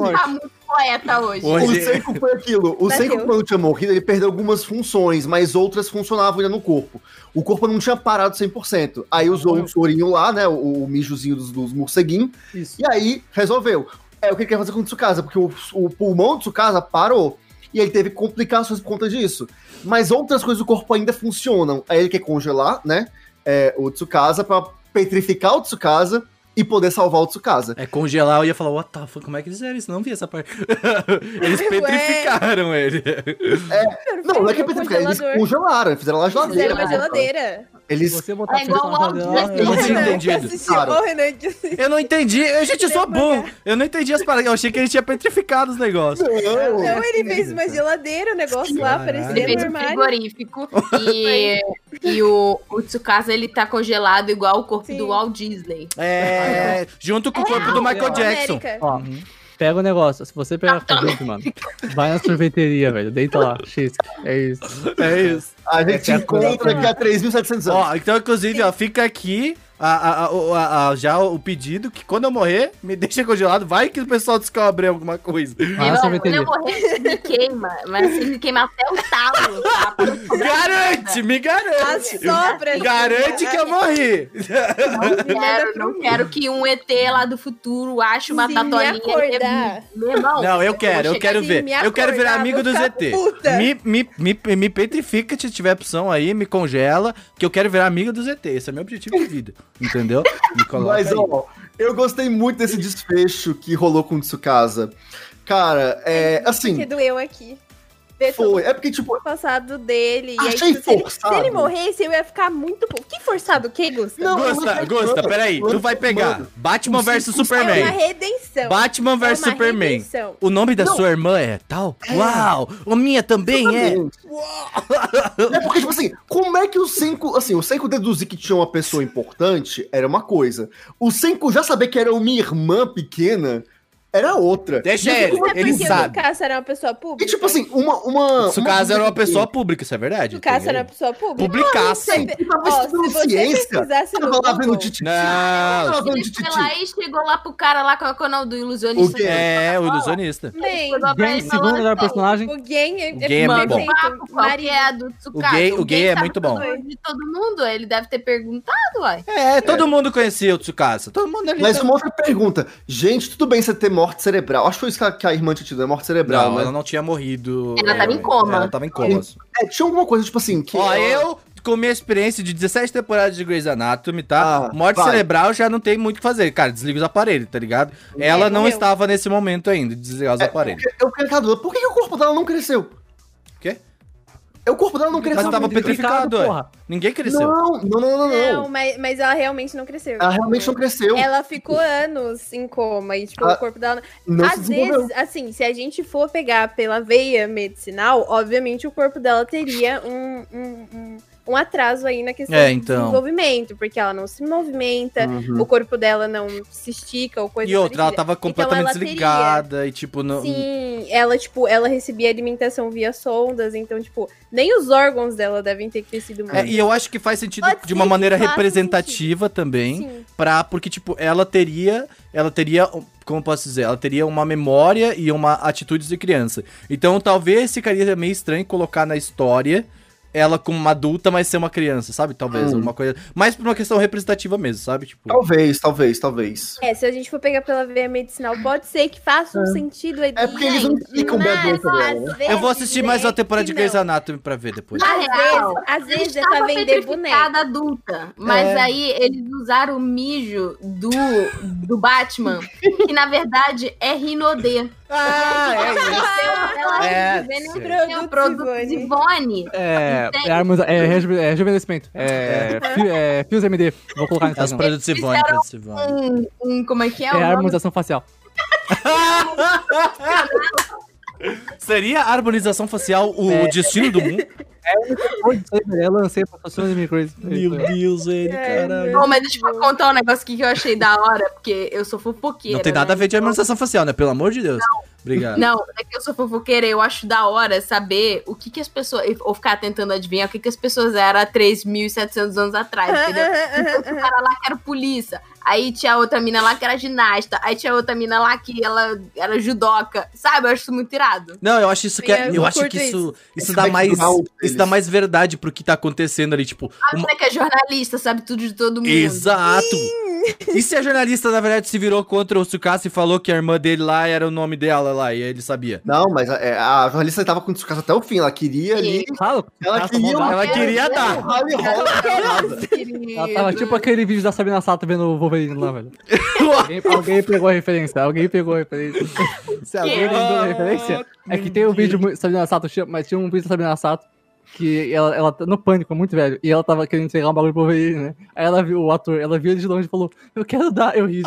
poeta hoje. Hoje- o Senko foi aquilo. O. Senko, quando tinha morrido, ele perdeu algumas funções, mas outras funcionavam ainda no corpo. O corpo não tinha parado 100%. Aí usou o sorinho lá, né? O, o mijozinho dos, dos morceguinhos. Isso. E aí resolveu. É o que ele quer fazer com o Tsukasa, porque o, o pulmão do Tsukasa parou. E ele teve complicações por conta disso. Mas outras coisas do corpo ainda funcionam. Aí ele quer congelar, né? é, o Tsukasa pra petrificar o Tsukasa e poder salvar o Tsukasa. É congelar, eu ia falar, what the fuck, como é que eles fizeram isso? Não vi essa parte. Eles Ué. petrificaram ele. Não, não é que é petrificar, eles congelador. congelaram, fizeram lá Fizeram geladeira. uma geladeira. Eles. Você botar É igual o dela, Walt Eu não tinha Renan, que entendido. assistiu Cara. o Renan que assistiu. Eu não entendi. Eu, gente, eu sou burro. Eu não entendi as paradas. Eu achei que ele tinha petrificado os negócios. Não, ele fez uma geladeira, o negócio lá, Caralho. Ele fez um frigorífico e, e o, o Tsukasa ele tá congelado igual o corpo Sim. do Walt Disney. É. Junto com o corpo do Michael Jackson. América. Ó, pega o negócio. Se você pegar Felipe, mano, vai na sorveteria, velho. Deita lá. X. É isso. É isso. A gente é a encontra coisa. daqui a 3.700 anos. Ó, então, inclusive, ó, fica aqui a, a- a- o- a- a- já o pedido que quando eu morrer, me deixa congelado. Vai que o pessoal descobre alguma coisa. Na Não, quando eu morrer, me queima, mas você me queima até o talo, tá? Garante, me garante. Assopra. Garante que eu morri. Não quero, não quero que um ET lá do futuro ache uma Se me tatolinha. acordar. Meu irmão, Não, eu quero, eu quero Se ver. me Eu quero virar acordar, amigo vou do ficar ZT. puta. Me, me, me, me petrifica se tiver opção aí, me congela, que eu quero virar amigo do ZT. Esse é meu objetivo de vida. Entendeu? Me coloca Mas, aí. ó, eu gostei muito desse desfecho que rolou com o Tsukasa. Cara, é. Assim, Que doeu aqui. Ver todo foi. É porque, tipo, o passado dele. e aí, Achei tipo, se, ele, forçado. se ele morresse, eu ia ficar muito. Que forçado o quê, Gusta? Não, Gosta, mas- Gosta, peraí. Tu vai pegar Mano, Batman vs cinco- É uma Superman. redenção. Batman é vs uma Superman. redenção. O nome da Não. sua irmã é tal? Uau! A minha também é. É porque, tipo assim, como é que o Senko. Assim, o Senko deduzir que tinha uma pessoa importante era uma coisa. O Senko já saber que era uma irmã pequena era outra. Deixa ele, fico É ele sabe. o Tsukasa era uma pessoa pública. E tipo assim, uma. uma O Tsukasa era uma pessoa pública, isso é verdade. O Tsukasa era uma pessoa pública. Publicaço. Você- Ele tava Ó, estudando se você ciência. no Tava lá vendo Titi. Não. Ele Titi. foi lá e chegou lá pro cara lá com o canal do ilusionista. O quê? É, o ilusionista. Bem, ele segundo melhor assim, personagem. o Gen é, é muito bom. que é a Tsukasa? O gay- o gay é sabe muito bom. De todo mundo, ele deve ter perguntado, uai. É, todo mundo conhecia o Tsukasa. Todo mundo ali. Mas tá- uma outra pergunta. Gente, tudo bem você ter morte cerebral. Acho que foi isso que a, que a irmã tinha tido, é morte cerebral, Não, né? ela não tinha morrido. Ela tava em É, coma. Ela tava em coma. É, tinha alguma coisa, tipo assim, que. Ó, ela- eu, com minha experiência de 17 temporadas de Grey's Anatomy, tá? Ah, Morte vai. cerebral já não tem muito o que fazer. Cara, desliga os aparelhos, tá ligado? Ela não morreu. estava nesse momento ainda de desligar os É, aparelhos. Eu dúvida, por que, que o corpo dela não cresceu? É, O corpo dela não Mas cresceu. tava entendeu? petrificado, porra. Ninguém cresceu. Não, não, não, não, Não, não. mas, mas ela realmente não cresceu. Ela realmente não cresceu. Ela ficou anos em coma e, tipo, Ah, o corpo dela. Não Às vezes, assim, se a gente for pegar pela veia medicinal, obviamente o corpo dela teria um, um, um, um atraso aí na questão É, do então. desenvolvimento, porque ela não se movimenta, Uhum. o corpo dela não se estica ou coisa E outra, ela tava completamente ela teria- desligada e, tipo, não. Sim, ela, tipo, ela recebia alimentação via sondas, então, tipo, nem os órgãos dela devem ter crescido muito. É, e eu acho que faz sentido Pode de uma maneira representativa também. Sim. Pra, porque, tipo, ela teria. Ela teria. Como eu posso dizer? Ela teria uma memória e uma atitude de criança. Então, talvez ficaria meio estranho colocar na história ela como uma adulta, mas ser uma criança, sabe? Talvez, Hum. alguma coisa. Mais por uma questão representativa mesmo, sabe? Tipo. Talvez, talvez, talvez. É, se a gente for pegar pela veia medicinal, pode ser que faça um sentido aí. É porque eles não explicam bem a mas, doença dela, às né? vezes Eu vou assistir mais uma é temporada de Grey's não. Anatomy pra ver depois. Na Às real, vezes, às vezes é Estava pra vender boneco. adulta, mas É. aí eles usaram o mijo do, do Batman, que na verdade é Rinodê. Ah, é isso. Ela É, rejuvenesceu sim. o produto Zivone. É, é, é, reju- é rejuvenescimento. É, fi- é Fios MD. Vou colocar no É os Instagram. produtos Ivone, Fizeram produtos Ivone. Um, um- como é que é, É harmonização facial. Seria a harmonização facial o É. destino do mundo? Velho, Eu lancei pra Sony Me Crazy. Deus, ele, É, Bom, mas deixa eu contar um negócio aqui que eu achei da hora, porque eu sou fofoqueira. Não tem nada né? a ver de harmonização facial, né? Pelo amor de Deus. Obrigado. Não, é que eu sou fofoqueira, eu acho da hora saber o que que as pessoas. Ou ficar tentando adivinhar o que que as pessoas eram há 3.700 anos atrás, entendeu? Então, tinha o cara lá que era polícia, aí tinha outra mina lá que era ginasta, aí tinha outra mina lá que ela era judoca, sabe? Eu acho isso muito irado. Não, eu acho isso que é, Eu eu acho que isso, isso Esse dá mais background isso dá mais verdade pro que tá acontecendo ali, tipo, A uma- mina que é jornalista, sabe tudo de todo mundo. Exato. E se a jornalista, na verdade, se virou contra o Tsukasa e falou que a irmã dele lá era o nome dela lá, e ele sabia? Não, mas é, a jornalista tava com o Tsukasa até o fim. Ela queria ali. Fala, Ela queria, mó gato. Ela queria dar. Ela tava tipo aquele vídeo da Sabina Sato vendo o Wolverine lá, velho. alguém, alguém pegou a referência, alguém pegou a referência. Se alguém lembrou da referência, é que tem um vídeo Sabina Sato, mas tinha um vídeo da Sabina Sato que ela, ela tá no pânico, muito velho, e ela tava querendo entregar um bagulho pro Wolverine, né? Aí ela viu o ator, ela viu ele de longe e falou, eu quero dar, eu ri.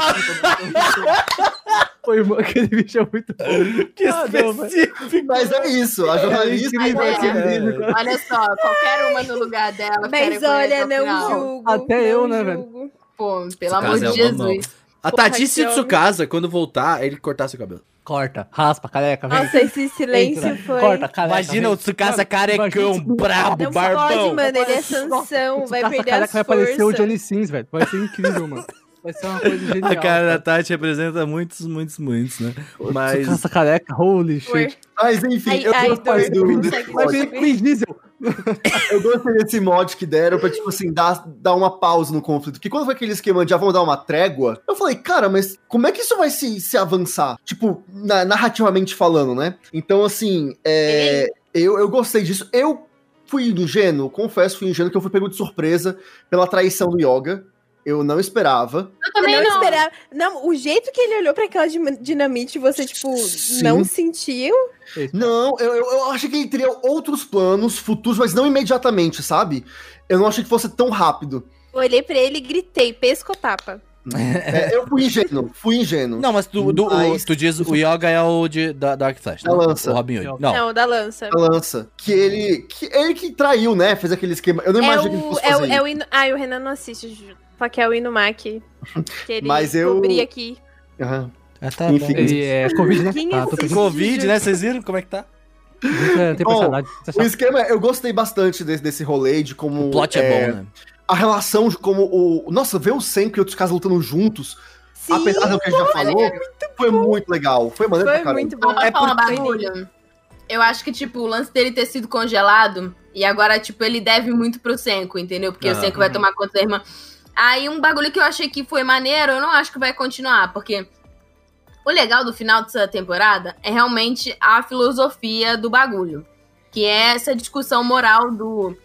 Foi, aquele vídeo é muito bom. Que Ah, não, velho. específico. Mas é isso, a jornalista. incrível, é, aquele é, Olha só, qualquer uma no lugar dela. Mas olha, não final. julgo. Até não eu, né, velho? julgo. Pô, pelo Tsukasa amor de é uma mão. Jesus. A homem. Tsukasa, quando voltar, ele cortasse o cabelo. Corta, raspa, careca, vem. Nossa, esse silêncio Entra, foi. Corta, careca. Imagina vem. o Tsukasa carecão, imagina- brabo, Não barbão. pode, mano, ele é Sansão, vai perder careca as vai aparecer o. Johnny Sins, velho. Vai ser incrível, mano. Vai ser uma coisa genial. A cara da Tati representa muitos, muitos, muitos, né? Mas. Tsukasa careca, holy shit. Mas enfim, Ai, eu ai, do, Consegue Vai mod. vir com Vin Diesel. Eu gostei desse mod que deram pra, tipo assim, dar, dar uma pausa no conflito. Porque quando foi aquele esquema de já vão dar uma trégua, eu falei, cara, mas como é que isso vai se, se avançar? Tipo, na- narrativamente falando, né? Então, assim, é, eu, eu gostei disso. Eu fui ingênuo, confesso, fui ingênuo que eu fui pego de surpresa pela traição do Yoga. Eu não esperava. Eu também não, não. esperava. Não, o jeito que ele olhou pra aquela dinamite, você, tipo, não sentiu. Não, eu, eu, eu achei que ele teria outros planos futuros, mas não imediatamente, sabe? Eu não achei que fosse tão rápido. Eu olhei pra ele e gritei, pescotapa. É, eu fui ingênuo, fui ingênuo. Não, mas tu, do- o- Mas- tu diz o Yoga é o de, da Dark Flash, né? Da lança. O Robin Hood. Não. Não, da lança. A lança. Que ele. Que ele que traiu, né? Fez aquele esquema. Eu não É imagino que ele o, fosse é, o, fazer é o. Ah, o Renan não assiste, Ju. É o Inumaki. Que ele Mas eu- cobria aqui. Aham. Ah, tá Enfim. bom. Ele é Covid, né? Tá, tô assiste? pensando. Covid, né? Vocês viram como é que tá? É, tem Bom, é O esquema, é- eu gostei bastante desse, desse rolê de como. O plot é, bom, né? A relação de como o. Nossa, ver o Senko e outros caras lutando juntos, Sim, apesar do que a gente já falou, foi muito legal. Foi maneiro foi pra caramba. muito bom. Vamos falar porque- bagulho. Eu acho que, tipo, o lance dele ter sido congelado e agora, tipo, ele deve muito pro Senko, entendeu? Porque o Aham. Senko vai tomar conta da irmã. Aí um bagulho que eu achei que foi maneiro, eu não acho que vai continuar, porque o legal do final dessa temporada é realmente a filosofia do bagulho. Que é essa discussão moral do.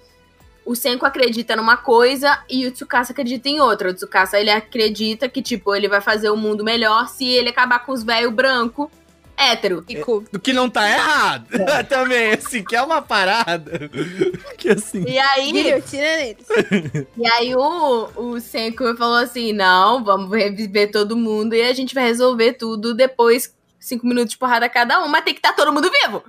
O Senko acredita numa coisa e o Tsukasa acredita em outra. O Tsukasa ele acredita que, tipo, ele vai fazer o mundo melhor se ele acabar com os velhos branco hétero. Rico. O que não tá errado. Também, assim, que é uma parada. Que assim. E aí, Guilhotina neles. E aí o, o Senko falou assim: não, vamos reviver todo mundo e a gente vai resolver tudo depois, cinco minutos de porrada cada um, mas tem que estar todo mundo vivo.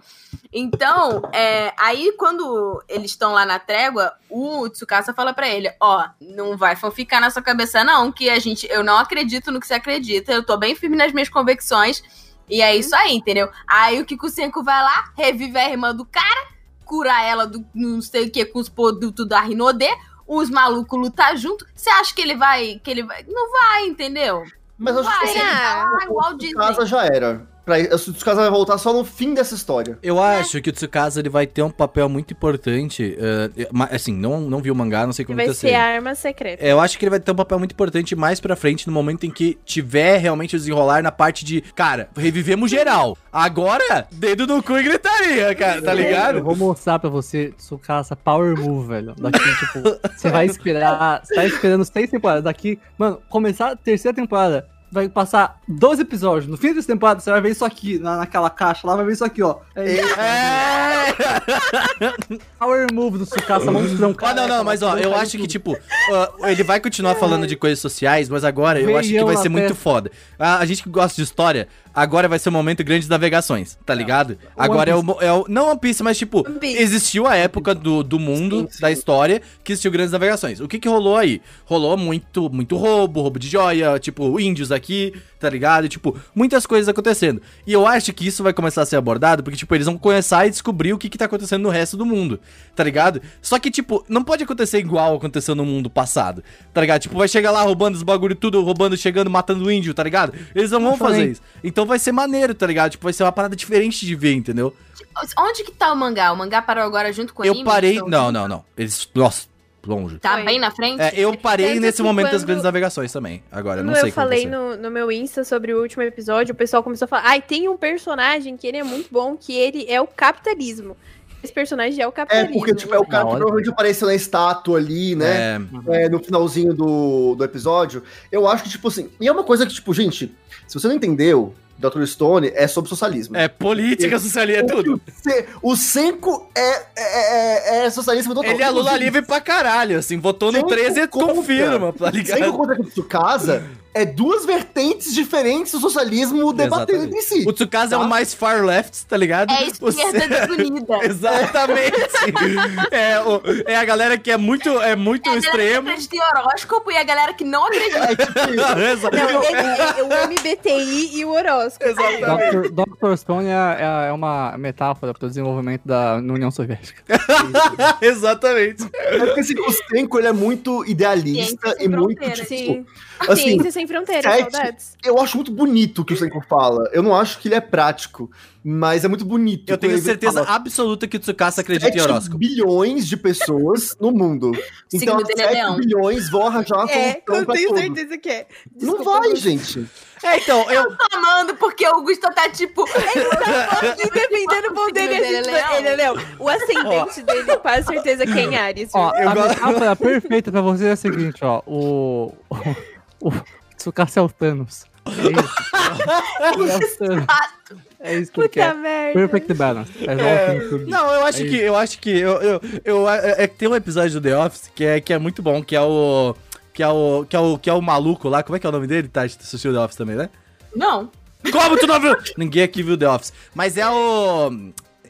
Então, é, aí quando eles estão lá na trégua, o Tsukasa fala pra ele: ó, não vai ficar na sua cabeça, não, que a gente, eu não acredito no que você acredita, eu tô bem firme nas minhas convicções. E é isso aí, entendeu? Aí o Kikusenko vai lá, revive a irmã do cara, cura ela do não sei o que com os produtos da Rinode, os malucos lutar junto. Você acha que ele vai. que ele vai. Não vai, entendeu? Mas eu acho que assim, ah, igual o Disney. casa já era. Pra, o Tsukasa vai voltar só no fim dessa história. Eu acho que o Tsukasa ele vai ter um papel muito importante. ma- assim, não, não vi o mangá, não sei como Vai tá ser sendo. a arma secreta. Eu acho que ele vai ter um papel muito importante mais pra frente, no momento em que tiver realmente o desenrolar na parte de, cara, revivemos geral. Agora, dedo no cu e gritaria, cara, tá Eu ligado? vou mostrar pra você Tsukasa Power Move, velho. Daqui, tipo, você vai esperar. Você tá esperando seis temporadas. Daqui, mano, começar a terceira temporada. Vai passar 12 episódios. No fim dessa temporada, você vai ver isso aqui, na, naquela caixa lá, vai ver isso aqui, ó. É, É! Power Move do Tsukasa, monstrão, Ah, cara. não, não, mas ó, eu acho que, tipo, ah, ele vai continuar falando de coisas sociais, mas agora eu acho que vai ser muito foda. A, a gente que gosta de história, agora vai ser o momento grande das navegações, tá ligado? Agora é o, é o. Não One Piece, mas tipo, One Piece. existiu a época do, do mundo, Sim, sim. da história, que existiu grandes navegações. O que que rolou aí? Rolou muito, muito roubo, roubo de joia, tipo, índios aqui, tá ligado? E, tipo, muitas coisas acontecendo. E eu acho que isso vai começar a ser abordado, porque, tipo, eles vão começar a descobrir o que que tá acontecendo no resto do mundo, tá ligado? Só que, tipo, não pode acontecer igual aconteceu no mundo passado, tá ligado? Tipo, vai chegar lá roubando os bagulho tudo, roubando, chegando, matando índio, tá ligado? Eles não vão fazer isso. Então vai ser maneiro, tá ligado? Tipo, vai ser uma parada diferente de ver, entendeu? Onde que tá o mangá? O mangá parou agora junto com o Eu anime? parei. Então, Não, não, não. Eles. Nossa, longe. Tá Foi. bem na frente? É, eu parei Tanto nesse momento das quando- grandes navegações também. Agora, não sei eu como falei no, no meu Insta sobre o último episódio, o pessoal começou a falar: ai, tem um personagem que ele é muito bom, que ele é o capitalismo. Esse personagem é o É, capitalismo. porque, tipo, é o cara que provavelmente apareceu na estátua ali, né? É, é, no finalzinho do, do episódio, eu acho que, tipo assim, e é uma coisa que, tipo, gente, se você não entendeu, Dr. Stone é sobre socialismo. é política socialista, é tudo. O Senko é, é, é, é socialismo total. Ele é Lula livre pra caralho, assim, votou no Senko 13 e confirma, tá Senko ligado? contra Tsukasa é duas vertentes diferentes do socialismo debatendo entre si. O Tsukasa é Tá. o mais far left, tá ligado? É esquerda desunida. Exatamente. é, o- é a galera que é muito, é muito É a galera que extremo. acredita em horóscopo e a galera que não acredita. É tipo. Não, é o MBTI e o horóscopo. Exatamente. Dr. Dr. Stone é, é- é uma metáfora para o desenvolvimento da União Soviética. Exatamente. É porque assim, o Senko ele é muito idealista e muito, tipo, Sim. assim, Ciência sem fronteiras, sete- saudades. eu acho muito bonito o que o Senko fala. Eu não acho que ele é prático, mas é muito bonito. Eu tenho certeza fala, absoluta que o Tsukasa acredita em 7 horóscopo. bilhões de pessoas no mundo. Então, Signo dele é 7 leão. bilhões vão arranjar uma É, eu tenho tudo. certeza que é. Não Desculpa, vai, Lu. gente. É, então, eu, Tô amando porque o Augusto tá tipo. E defendendo o bom dele, Ele é leão. ele é leão. O ascendente dele, com certeza, que é em Ares. Ó, Eu a gosto- metáfora perfeita pra você é a seguinte, ó. O. O. o Tsukasa é o Thanos. É isso. Ele é o Thanos. É isso que ele Puta quer. merda. Perfect balance. É, É, não, eu acho É que eu acho que eu, eu, eu- é, é que tem um episódio do The Office que é, que é muito bom, que é o que é o que é o que é o maluco lá, como é que é o nome dele? Tá, você assistiu The Office também, né? Não. Como tu não viu? Ninguém aqui viu The Office, mas é o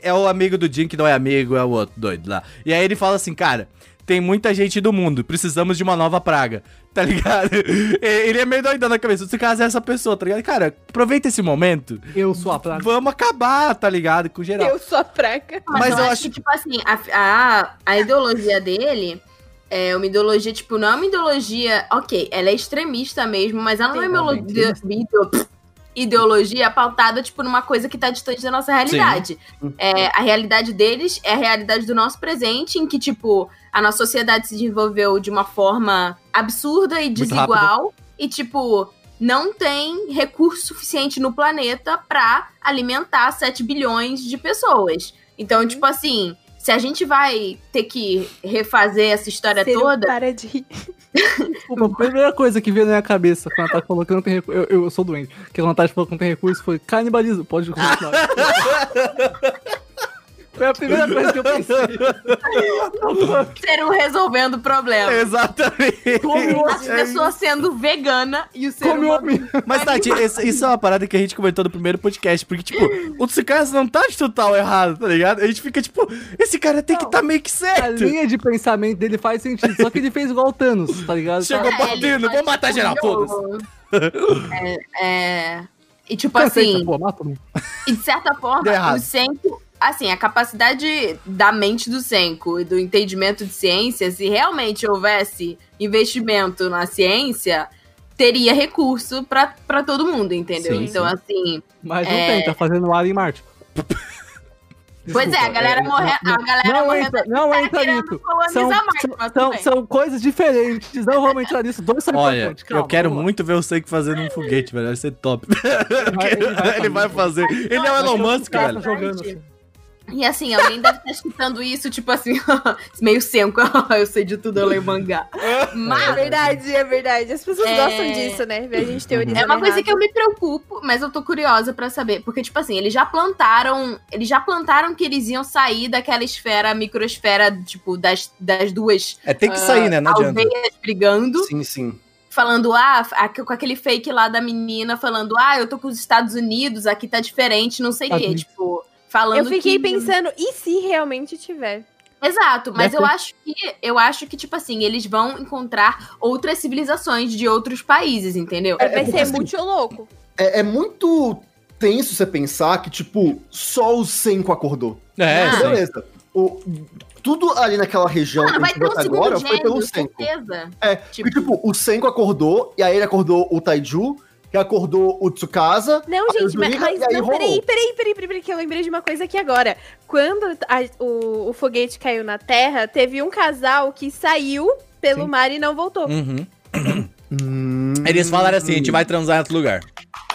é o amigo do Jim que não é amigo, é o outro doido lá. E aí ele fala assim, cara, tem muita gente do mundo, precisamos de uma nova praga. Tá ligado? Ele é meio doidão na cabeça. Se caso é essa pessoa, tá ligado? Cara, aproveita esse momento. Eu sou a praga. Vamos acabar, tá ligado? Com geral. Eu sou a praga. Mas, Mas eu, eu acho acho- que, tipo assim, a, a, a ideologia dele é uma ideologia, tipo, não é uma ideologia. Ok, ela é extremista mesmo, mas ela não é uma ideologia pautada, tipo, numa coisa que tá distante da nossa realidade. É, a realidade deles é a realidade do nosso presente, em que, tipo, a nossa sociedade se desenvolveu de uma forma absurda e desigual. E, tipo, não tem recurso suficiente no planeta pra alimentar 7 bilhões de pessoas. Então, tipo assim, se a gente vai ter que refazer essa história Ciro, toda. Para de. Desculpa, a primeira coisa que veio na minha cabeça quando a Natasha falou que não tem recurso. Eu, eu sou doente. Que a Natasha falou que não tem recurso foi canibalismo. Pode continuar. foi a primeira coisa que eu pensei. Ser um resolvendo o problema. Exatamente. Come o As pessoas sendo vegana e o ser Come humano. homem. Mas, Tati, esse- isso é uma parada que a gente comentou no primeiro podcast. Porque, tipo, o Tsukasa não tá de total errado, tá ligado? A gente fica, tipo, esse cara tem que tá meio que A certo. linha de pensamento dele faz sentido. Só que ele fez igual o Thanos, tá ligado? Chegou É, batendo, vou matar geral, foda-se. É, é, E tipo Cansei, assim, pô, mata e de certa forma, o Senko, assim, a capacidade da mente do Senko e do entendimento de ciência, se realmente houvesse investimento na ciência, teria recurso pra, pra todo mundo, entendeu? Sim, então, sim. assim, Mas não É. tem, tá fazendo ar em Marte. pois é, a galera morrendo, a galera Não morrendo entra, não tá entra nisso. São, Marte, são, são, coisas diferentes. Não vamos entrar nisso. Dois são Olha, importantes. eu calma, quero muito ver o Seik fazendo um foguete, velho. Vai ser top. vai- ele vai Ele vai fazer. Ele é o Elon Musk, Cara, velho. jogando assim. E assim, alguém deve estar escutando isso, tipo assim, meio senco, eu sei de tudo, eu leio mangá. É Mas verdade, é verdade. As pessoas É. gostam disso, né? Ver a gente teorizando é uma coisa errado. que eu me preocupo, mas eu tô curiosa pra saber. Porque, tipo assim, eles já plantaram. Eles já plantaram que eles iam sair daquela esfera, microesfera, tipo, das, das duas É, tem que sair, né? Não adianta. aldeias brigando. Sim, sim. Falando, ah, com aquele fake lá da menina, falando, ah, eu tô com os Estados Unidos, aqui tá diferente, não sei o quê. Tipo, falando Eu fiquei que... pensando, e se realmente tiver? Exato, mas eu acho que eu acho que, tipo assim, eles vão encontrar outras civilizações de outros países, entendeu? É, Vai porque ser assim, muito louco. É, é muito tenso você pensar que, tipo, só o Senko acordou. É, Ah, sim. Beleza. O, tudo ali naquela região Mano, vai que ter um até segundo agora foi pelo gênero, Senko. certeza. É, Tipo- porque, tipo, o Senko acordou, e aí ele acordou o Taiju, que acordou o Tsukasa. Não, a gente, mas, Yurika, mas aí não, peraí, peraí, peraí, peraí, que eu lembrei de uma coisa aqui agora. Quando a- o, o foguete caiu na Terra, teve um casal que saiu pelo Sim. mar e não voltou. Uhum. Hum. Eles falaram assim: a gente vai transar em outro lugar.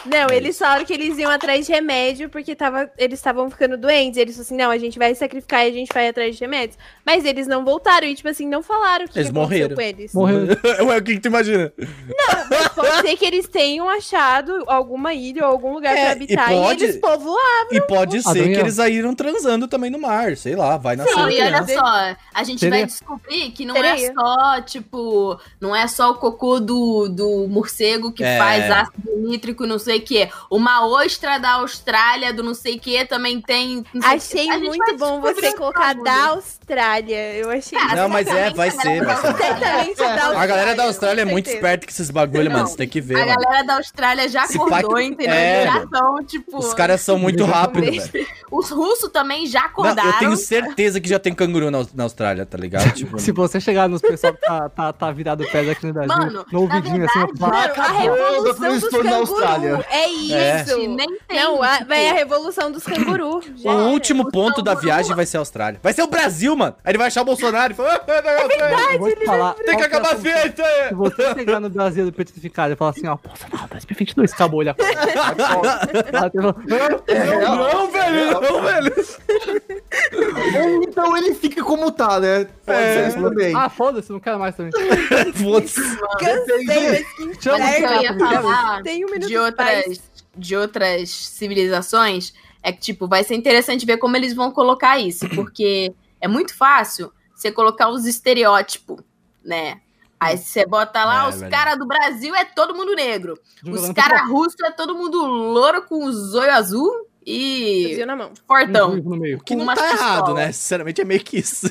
Não, eles falaram que eles iam atrás de remédio porque tava, eles estavam ficando doentes. Eles falaram assim: não, a gente vai sacrificar e a gente vai atrás de remédios. Mas eles não voltaram e, tipo assim, não falaram o que, Eles que aconteceu morreram. com eles. Morreu. Ué, o que, que tu imagina? Mas pode ser que eles tenham achado alguma ilha ou algum lugar É, pra e habitar e, pode- eles povoaram. E pode ser Adriano. que eles saíram transando também no mar, sei lá, vai nascer. Não, e olha só, a gente vai Sereia. descobrir que não é Sereia. só, tipo, não é só o cocô do, do morcego que É. faz ácido nítrico, não sei o quê. Uma ostra da Austrália, do não sei o quê, também tem. não sei o. Achei A muito bom você colocar da Austrália. Eu achei Ah, Não, mas é, vai ser, vai ser. Certamente da Austrália. A galera da Austrália é muito esperta com esses bagulho, Não, mano. Você tem que ver, A mano. galera da Austrália já Esse acordou, pai- entendeu? É, Eles já mano. estão, tipo. Os caras são muito rápidos, velho. Os russos também já Não, acordaram. eu tenho certeza que já tem canguru na, na Austrália, tá ligado? Tipo, Se você chegar nos pessoal que tá, tá, tá virado pedra aqui no Brasil, Mano, no na ouvidinho assim, verdade, fala, Mano, a acabou, revolução doutor dos Stone na Austrália. canguru. É isso. É. Nem tem. Não, a, vai a revolução dos canguru. O último ponto da viagem vai ser a Austrália. Vai ser o Brasil, mano. Aí ele vai achar o Bolsonaro e falar: é verdade, eu vou te falar. tem que é acabar a solução? festa. Se você chegar no Brasil petrificado e falar assim, ó, Bolsonaro, 2022, acabou, ele. Não, velho, não, velho. Então ele fica como tá, né? Pode É. ser isso também. Ah, foda-se, não quero mais também. Foda-se. Cansei, mas que inferno. falar Tem um minuto de outras, de outras civilizações é que, tipo, vai ser interessante ver como eles vão colocar isso, porque é muito fácil você colocar os estereótipos, né? Aí você bota lá, É, os caras do Brasil é todo mundo negro. Os caras russos é todo mundo louro com os olhos azul e Fuzil na mão. fortão. ruivo no meio. Que não tá errado, pistolas. né? Sinceramente, é meio que isso.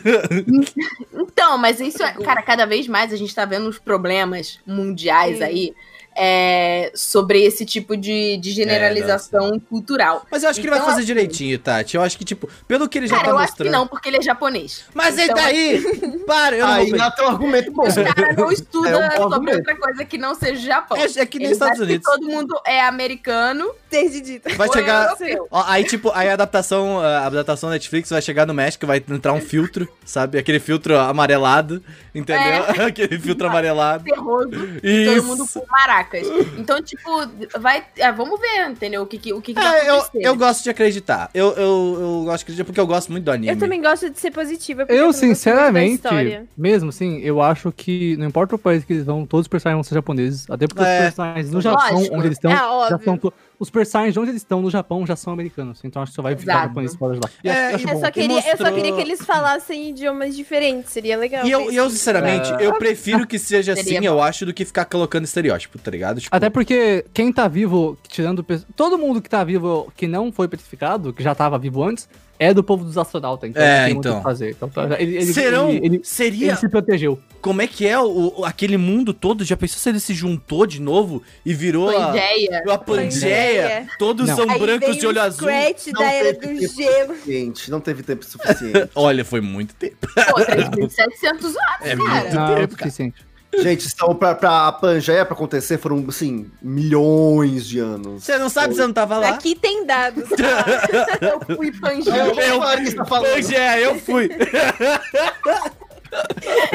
Então, mas isso é. Cara, cada vez mais a gente tá vendo os problemas mundiais Sim. aí é, sobre esse tipo de, de generalização cultural. Mas eu acho que ele vai Então, fazer assim- direitinho, Tati. Eu acho que, tipo, pelo que ele já Cara, tá eu acho que mostrando. não, porque ele é japonês. Mas e Então, daí? Para, eu não Aí um argumento bom. Os caras não estudam É um sobre argumento. outra coisa que não seja Japão. É, é que nem Eles Estados Unidos. todo mundo é americano. Desde dito. Vai chegar. europeu. Ó, aí, tipo, aí a adaptação, a adaptação Netflix vai chegar no México, vai entrar um filtro, sabe? Aquele filtro amarelado, entendeu? Aquele filtro amarelado. Terroso. Isso. Todo mundo com maracas. Então, tipo, vai. ah, vamos ver, entendeu? O que, que- o que, que vai É, eu, acontecer. eu gosto de acreditar. Eu, eu, eu gosto de acreditar porque eu gosto muito do anime. Eu também gosto de ser positiva. Eu, da sinceramente, mesmo assim, eu acho que não importa o país que eles vão, todos os personagens vão ser japoneses. Até porque É. os personagens no Japão, onde eles estão, É já são. Os personagens onde eles estão no Japão já são americanos. Então acho que só vai ficar Exato. japonês fora de lá. E É, acho, Eu bom. só, queria, eu só mostrou- queria que eles falassem idiomas diferentes, seria legal. E eu, eu, sinceramente, É. eu prefiro que seja assim, bom. eu acho, do que ficar colocando estereótipo, tá ligado? Tipo, Até porque quem tá vivo, tirando. Todo mundo que tá vivo que não foi petrificado, que já tava vivo antes, é do povo dos astronautas. Então É, tem muito então. o que fazer. Então, tá- ele, ele, serão, ele, ele, seria, ele se protegeu. como é que é o, o- aquele mundo todo? Já pensou se ele se juntou de novo e virou a, Pangeia. a Pangeia? Todos Não. são Aí brancos de olho o azul. Scratch Não da era teve do tempo gelo. suficiente. Não teve tempo suficiente. Olha, foi muito tempo. Pô, 3.700 anos, É cara. muito Não, é tempo, cara. suficiente. Gente, então pra, pra Pangeia pra acontecer foram, assim, milhões de anos. Você não sabe, você não tava lá. Aqui tem dados. tá? Eu fui É, Pangeia. o Marista falando. Pangeia, eu fui.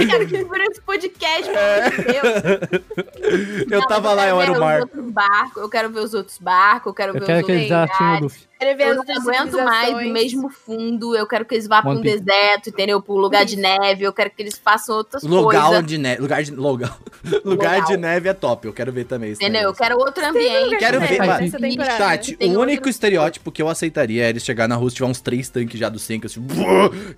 Cara, que por esse podcast, pelo amor de Deus. Eu Não, tava mas lá, eu quero era o ver os outros barcos, eu quero ver os outros barcos, eu quero Eu ver quero os que eles outros já tinham o lugares. Luffy. Quero ver Eu não aguento mais do civilizações. mesmo fundo. Eu quero que eles vá pra um deserto, entendeu? Pra um lugar de neve. Eu quero que eles façam outras Lugar coisas. de neve. Lugar de. Lugar, lugar Lugar. de neve é top. Eu quero ver também isso. Entendeu? Eu quero outro ambiente. Quero ver, temporada. Tati, o único outro- estereótipo que eu aceitaria é eles chegar na rua e tiver uns três tanques já do Senka, assim.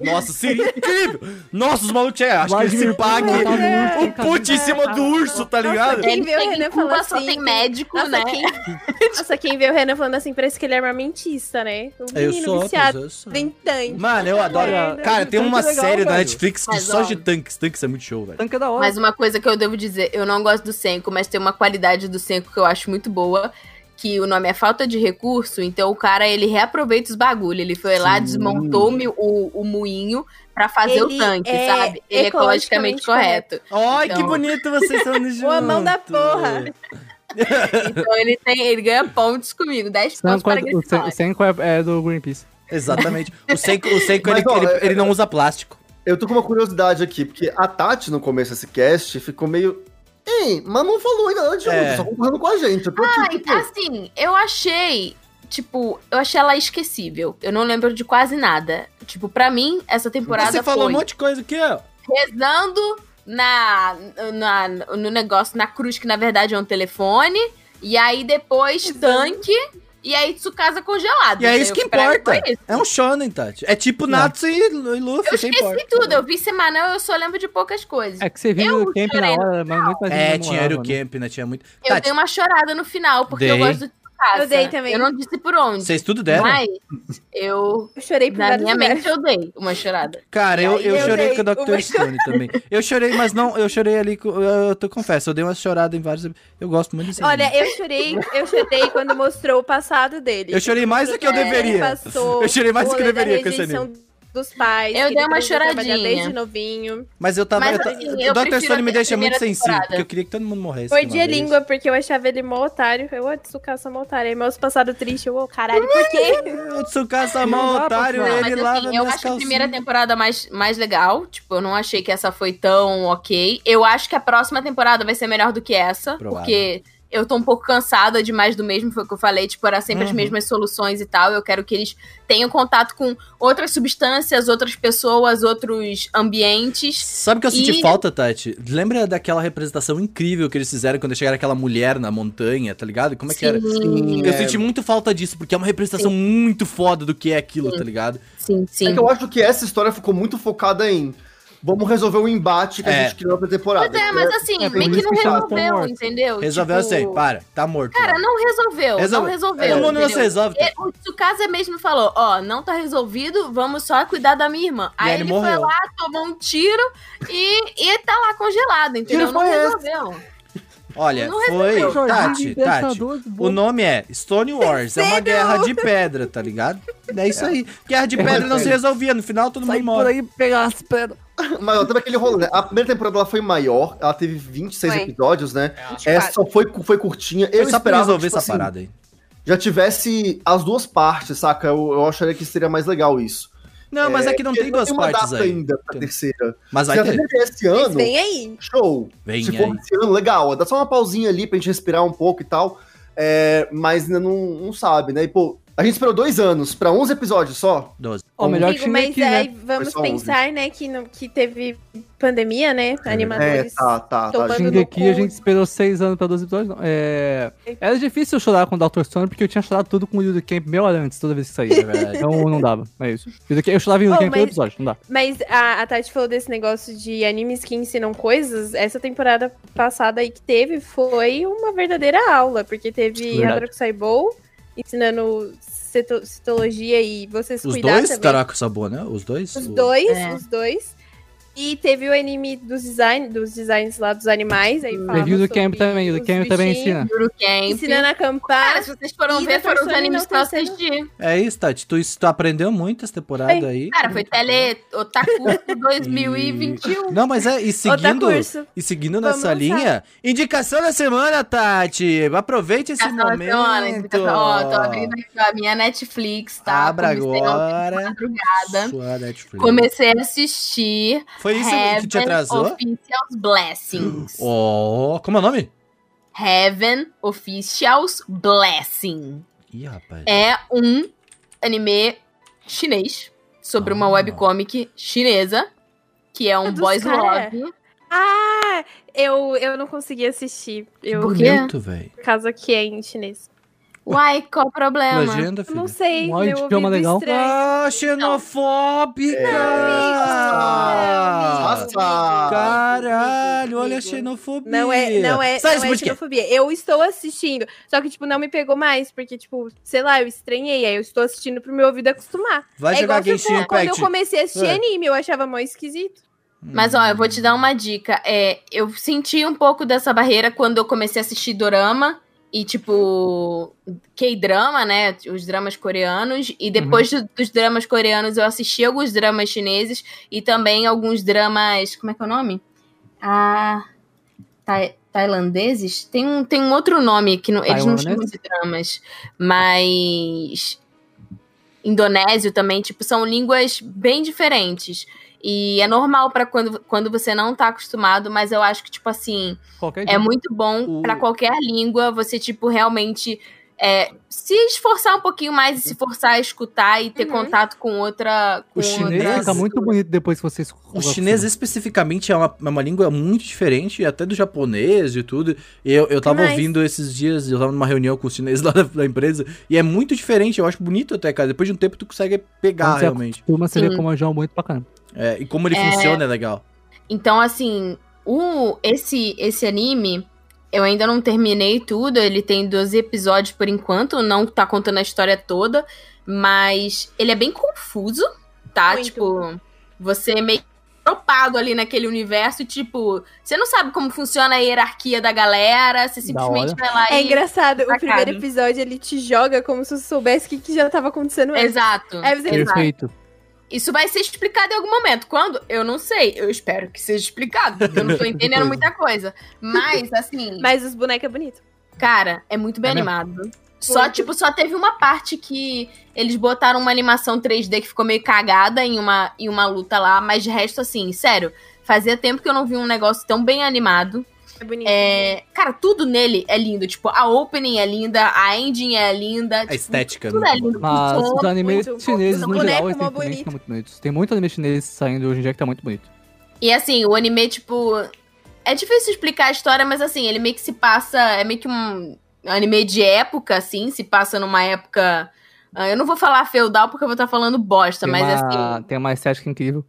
Nossa, seria incrível! Nossa, os malucos, é, acho que eles Putin, tá o muito Putin em cima do urso, tá ligado? Quem vê o Renan falando só assim, tem que- médico, Nossa, né? quem... Nossa, quem vê o Renan falando assim, parece que ele é armamentista, né? O Eu menino sou, viciado eu sou. em tanque. Mano, eu adoro. merda. Cara, tem uma é legal, série da. Netflix que Mas, só ó, de tanques. Tanques é muito show, velho. Tanque é da hora. Mas uma coisa que eu devo dizer, eu não gosto do Senko, mas tem uma qualidade do Senko que eu acho muito boa, que o nome é falta de recurso, então o cara, ele reaproveita os bagulho, ele foi lá, Sim. desmontou o, o, o moinho pra fazer Ele o tanque, é sabe? Ele é ecologicamente ecologicamente correto. Ai, que Então- bonito vocês estão juntos. Boa mão da porra. Então ele tem, ele ganha pontos comigo, 10 pontos para o Sen- o Senko é, é do Greenpeace. Exatamente. O Senko, o Senko Mas, ele, ó, ele, é- ele não usa plástico. Eu tô com uma curiosidade aqui, porque a Tati, no começo desse cast, ficou meio. Ei, mas não falou ainda nada de É. outro, só concordando com a gente. Eu tô aqui, tipo, assim, eu achei, tipo, eu achei ela esquecível. Eu não lembro de quase nada. Tipo, pra mim, essa temporada Você falou foi um monte de coisa aqui, ó. rezando na, na, no negócio, na cruz, que na verdade é um telefone. E aí depois tanque. E aí Tsukasa congelado. E é isso que importa. isso. É um shonen, Tati. É tipo Natsu e, e Luffy, Eu que esqueci importa. tudo. Eu vi semanal, eu só lembro de poucas coisas. É que você viu Eu o camp na hora, mas muito mais É, gente tinha namorava, Camp, né? Tinha muito. Eu Tati, dei uma chorada no final, porque eu Dei. gosto do Eu dei também. Eu não disse por onde. Vocês tudo deram? Mas eu, Eu chorei por na minha mente, eu dei uma chorada. Cara, eu, eu Eu chorei com o Dr. uma Stone também. Eu chorei, mas não, eu chorei ali, eu, eu te confesso, eu dei uma chorada em vários. Eu gosto muito desse anime. Olha, eu chorei, eu chorei quando mostrou o passado dele. Eu chorei mais do que eu deveria. Eu chorei mais do que eu deveria com esse anime. Dos pais. Eu dei uma choradinha. Desde novinho. Mas eu tava. Mas, eu assim, o eu Dr. prefiro Stone me a deixa muito primeira sensível, temporada. porque eu queria que todo mundo morresse. Foi uma vez. língua, porque eu achava ele mó otário. Eu, ô, Tsukasa mó otário. Aí meus passados tristes, eu, ô, caralho, por quê? O Tsukasa Não pra otário, falar. ele Mas lava assim, eu acho a calcinhas. primeira temporada mais, mais legal. Tipo, eu não achei que essa foi tão ok. Eu acho que a próxima temporada vai ser melhor do que essa. Provável. Porque eu tô um pouco cansada de mais do mesmo, foi o que eu falei. Tipo, era sempre as Uhum. mesmas soluções e tal. Eu quero que eles tenham contato com outras substâncias, outras pessoas, outros ambientes. Sabe o que eu senti E- falta, Tati? Lembra daquela representação incrível que eles fizeram quando chegaram aquela mulher na montanha, tá ligado? Como é que era? Sim, Eu É. senti muito falta disso, porque é uma representação muito foda do que é aquilo, tá ligado? sim, É sim. que eu acho que essa história ficou muito focada em vamos resolver o embate que É. a gente criou pra temporada. Pois é, mas assim, É, meio que não resolveu, Morto. entendeu? Resolveu Tipo, assim, para, tá morto. Cara, não resolveu, Resolve- não resolveu. É, o mundo não se resolve. E O Tsukasa mesmo falou, ó, não tá resolvido, vamos só cuidar da minha irmã. E Aí ele ele, foi lá, tomou um tiro e, e tá lá congelado, entendeu? Tiro Não foi esse. Olha, Não foi. resolveu. Tati, Tati. O nome é Stone Wars, é uma guerra de pedra, tá ligado? É isso aí. Guerra de pedra não se resolvia, no final todo Sai mundo por morre. aí pegar as pedras. Mas ó, aquele rolê, né? A primeira temporada ela foi maior, ela teve 26 Foi. episódios, né? É. Essa só foi, foi curtinha. Eu Foi só esperava resolver tipo essa assim, parada aí. já tivesse as duas partes, saca? Eu, eu acharia que seria mais legal isso. Não, mas é que não Porque tem duas uma partes data aí. ainda pra terceira. Mas Se vai a ter. é esse Mas ano, vem aí. show. Vem Se aí. for esse ano, legal. Dá só uma pausinha ali pra gente respirar um pouco e tal. É, mas ainda não, não sabe, né? E, pô, a gente esperou dois anos pra 11 episódios só. 12. Ó, melhor que Amigo, mas Shingeki, aí né? vamos pensar, né, que, não, que teve pandemia, né? É, Animadores. tá, tá, tá. Shingeki no cu. a gente esperou seis anos pra 12 episódios, não. É... Era difícil eu chorar com o Dr. Stone, porque eu tinha chorado tudo com o Yudu Camp meia hora antes, toda vez que saía. É verdade. Então não dava, é isso. Eu chorava em Yudu Oh, Camp todo episódio, não dá. Mas a, a Tati falou desse negócio de animes que ensinam coisas. Essa temporada passada aí que teve foi uma verdadeira aula, porque teve Verdade. Hadroku Saibou ensinando cito- citologia e você se Os cuidar dois, também. Caraca, Sabor, né? Os dois? Os dois, É. os dois. E teve o anime dos, design, dos designs lá dos animais. Aí falava Review do Camp também, o do Camp também ensina. Camp. Ensinando a acampar. Cara, se vocês foram ver, foram os animes que eu assisti. É isso, Tati. Tu, tu aprendeu muito essa temporada aí. Cara, foi Tele Otaku 2021. Não, mas é, e seguindo, e seguindo Vamos nessa lançar. linha, indicação da semana, Tati. Aproveite esse Essa momento. semana, indicação- Ó, tô abrindo aqui a minha Netflix, tá? Abra Comecei agora. madrugada. Sua Netflix. Comecei a assistir Foi isso que te Heaven atrasou? Officials Blessings. Oh, como é o nome? Heaven Officials Blessing. Ih, rapaz. É um anime chinês sobre uma Ah. webcomic chinesa, que é um É boys cara. love. Ah, eu, eu não consegui assistir. Eu? Bonito, velho. por causa que é em chinês. Uai, qual o problema? Legenda, Eu filho. não sei, Um meu idioma ouvido legal. estranho. Ah, xenofóbica! Nossa! Caralho, olha a xenofobia. Não é, não é, Sai não é xenofobia. Eu estou assistindo. Só que, tipo, não me pegou mais. Porque, tipo, sei lá, eu estranhei. Aí eu estou assistindo pro meu ouvido acostumar. Vai é jogar igual Genshin quando eu Impact. comecei a assistir É. anime, eu achava mó esquisito. Mas ó, eu vou te dar uma dica. É, eu senti um pouco dessa barreira quando eu comecei a assistir dorama e tipo K-drama, né, os dramas coreanos e depois do- dos dramas coreanos eu assisti alguns dramas chineses e também alguns dramas, como é que é o nome? Ah, tai- tailandeses? Tem um, tem um outro nome que não, eles não chamam de dramas, mas indonésio também, tipo, são línguas bem diferentes. E é normal pra quando, quando você não tá acostumado, mas eu acho que, tipo assim, Qualquer é dia. muito bom O- pra qualquer língua você, tipo, realmente é, se esforçar um pouquinho mais e se forçar a escutar e ter Uhum. contato com outra. Com O chinês outra Fica muito bonito depois que vocês. O chinês especificamente é uma, é uma língua muito diferente, até do japonês e tudo. Eu, eu tava Demais. ouvindo esses dias, eu tava numa reunião com os chineses lá da, da empresa, e é muito diferente, eu acho bonito até, cara. Depois de um tempo tu consegue pegar Quando você realmente. Turma, você vê Sim. como é muito bacana. É, e como ele É. funciona é legal. Então, assim, o, esse, esse anime, Eu ainda não terminei tudo, ele tem 12 episódios por enquanto, não tá contando a história toda, mas ele é bem confuso, tá? Muito. Tipo, você é meio tropado ali naquele universo, tipo, você não sabe como funciona a hierarquia da galera, você simplesmente vai lá É e. engraçado, o primeiro episódio ele te joga como se você soubesse o que, que já tava acontecendo antes. Exato. Aí você exato. Isso vai ser explicado em algum momento. Quando? Eu não sei. Eu espero que seja explicado, porque eu não tô entendendo muita coisa. Mas, assim, Mas os bonecos é bonito. cara, é muito bem É mesmo? animado. Só, Muito. tipo, só teve uma parte que eles botaram uma animação 3D que ficou meio cagada em uma, em uma luta lá, mas de resto, assim, sério, fazia tempo que eu não vi um negócio tão bem animado. É bonito. É, cara, tudo nele é lindo. Tipo, a opening é linda, a ending é linda. A tipo, estética. tudo né? é lindo. Mas o som, os animes muito- chineses, o no geral, é eles têm que muito bonitos. Tem muito anime chinês saindo hoje em dia que tá muito bonito. E assim, o anime, tipo. É difícil explicar a história, mas assim, ele meio que se passa. É meio que um anime de época, assim, se passa numa época. ah, Eu não vou falar feudal porque eu vou estar falando bosta, Tem, mas uma, assim, tem uma estética incrível.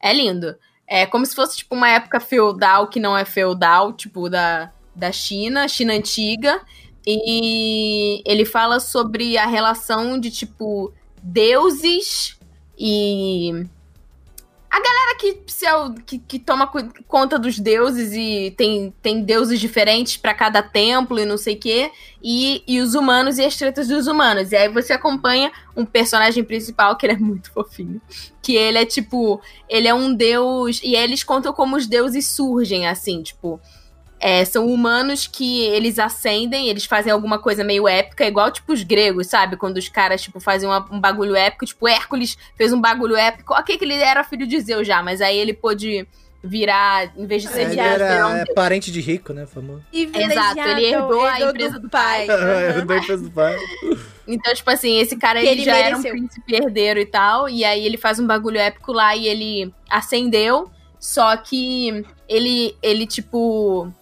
é lindo. É como se fosse, tipo, uma época feudal que não é feudal, tipo, da, da China, China antiga. E ele fala sobre a relação de, tipo, deuses e. A galera que, é que, que toma conta dos deuses e tem, tem deuses diferentes pra cada templo e não sei o quê. E, e os humanos e as tretas dos humanos. E aí você acompanha um personagem principal que ele é muito fofinho. Que ele é tipo. Ele é um deus. E aí eles contam como os deuses surgem, assim, tipo. É, são humanos que eles ascendem, eles fazem alguma coisa meio épica, igual tipo os gregos, sabe? Quando os caras, tipo, fazem uma- um bagulho épico, tipo, Hércules fez um bagulho épico. Ok, que ele era filho de Zeus já, mas aí ele pôde virar, em vez de ser É, ele Zeus, virar um era é, parente de rico, né? Famoso. Exato, ele herdou a empresa do pai. Aham. Da empresa do pai. Então, tipo assim, esse cara ele, ele já era um mereceu. príncipe herdeiro e tal, e aí ele faz um bagulho épico lá e ele acendeu, só que ele, ele tipo,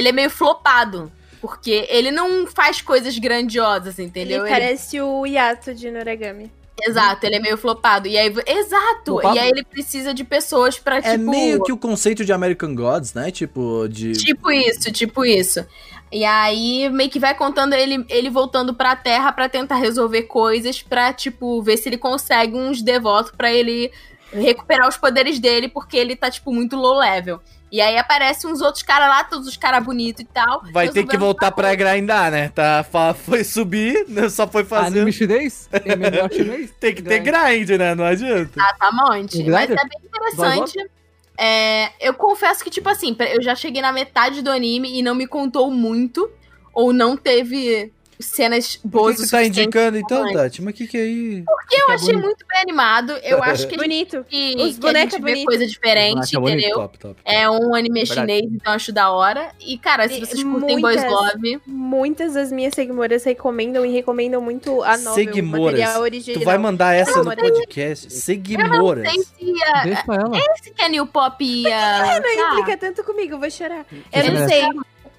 ele é meio flopado, porque ele não faz coisas grandiosas, entendeu? Ele parece o Yato de Noragami. Exato, ele é meio flopado. E aí, exato, Flopado? e aí ele precisa de pessoas pra, É tipo... meio que o conceito de American Gods, né? Tipo, de. Tipo isso, tipo isso. E aí, meio que vai contando ele, ele voltando pra Terra pra tentar resolver coisas, pra, tipo, ver se ele consegue uns devotos pra ele recuperar os poderes dele, porque ele tá, tipo, muito low level. E aí aparecem uns outros caras lá, todos os caras bonitos e tal. Vai ter que voltar pra grindar, né? Tá, foi subir, né? só foi fazer. Anime chinês? MMO chinês? Tem que ter grind, né? Não adianta. Ah, tá Mas é bem interessante. É, eu confesso que, tipo assim, eu já cheguei na metade do anime e não me contou muito. Ou não teve cenas Por boas que o você tá indicando então, Tati? Mas o que que é aí? Porque eu achei muito bem animado. Eu acho que Bonito. que, Os que bonecos é bonito. coisa diferente, é bonito. entendeu? Top, top. top. É um anime Verdade. chinês, então acho da hora. E, cara, se E vocês curtem Boys muitas- Love, Muitas das minhas seguidoras recomendam e recomendam muito a Seguimoras. material original. Tu vai mandar essa no Não, podcast. eu não Seguimoras. sei se, a, Deixa ela. se que a New Pop ia. Não implica tanto comigo, eu vou chorar. Que Eu não merece. sei.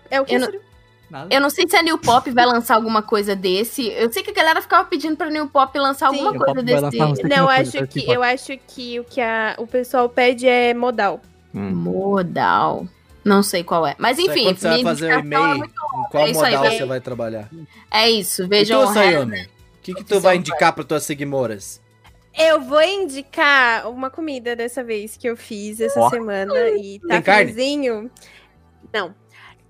É o que Eu não- Nada. Eu não sei se a New Pop vai lançar alguma coisa desse. Eu sei que a galera ficava pedindo pra New Pop lançar Sim. alguma New coisa Pop desse. lançar Não, Tem eu acho coisa, que eu acho que o que a, o pessoal pede é modal. Hum. Modal. Não sei qual é. Mas enfim, Quando você vai fazer o é e-mail, em qual É aí, modal vai. você vai trabalhar? É isso, vejam o Sayumi? O que, que tu vai indicar pra tuas seguimoras? Eu vou indicar uma comida dessa vez que eu fiz essa Ó. semana e tá Tem carne? Não.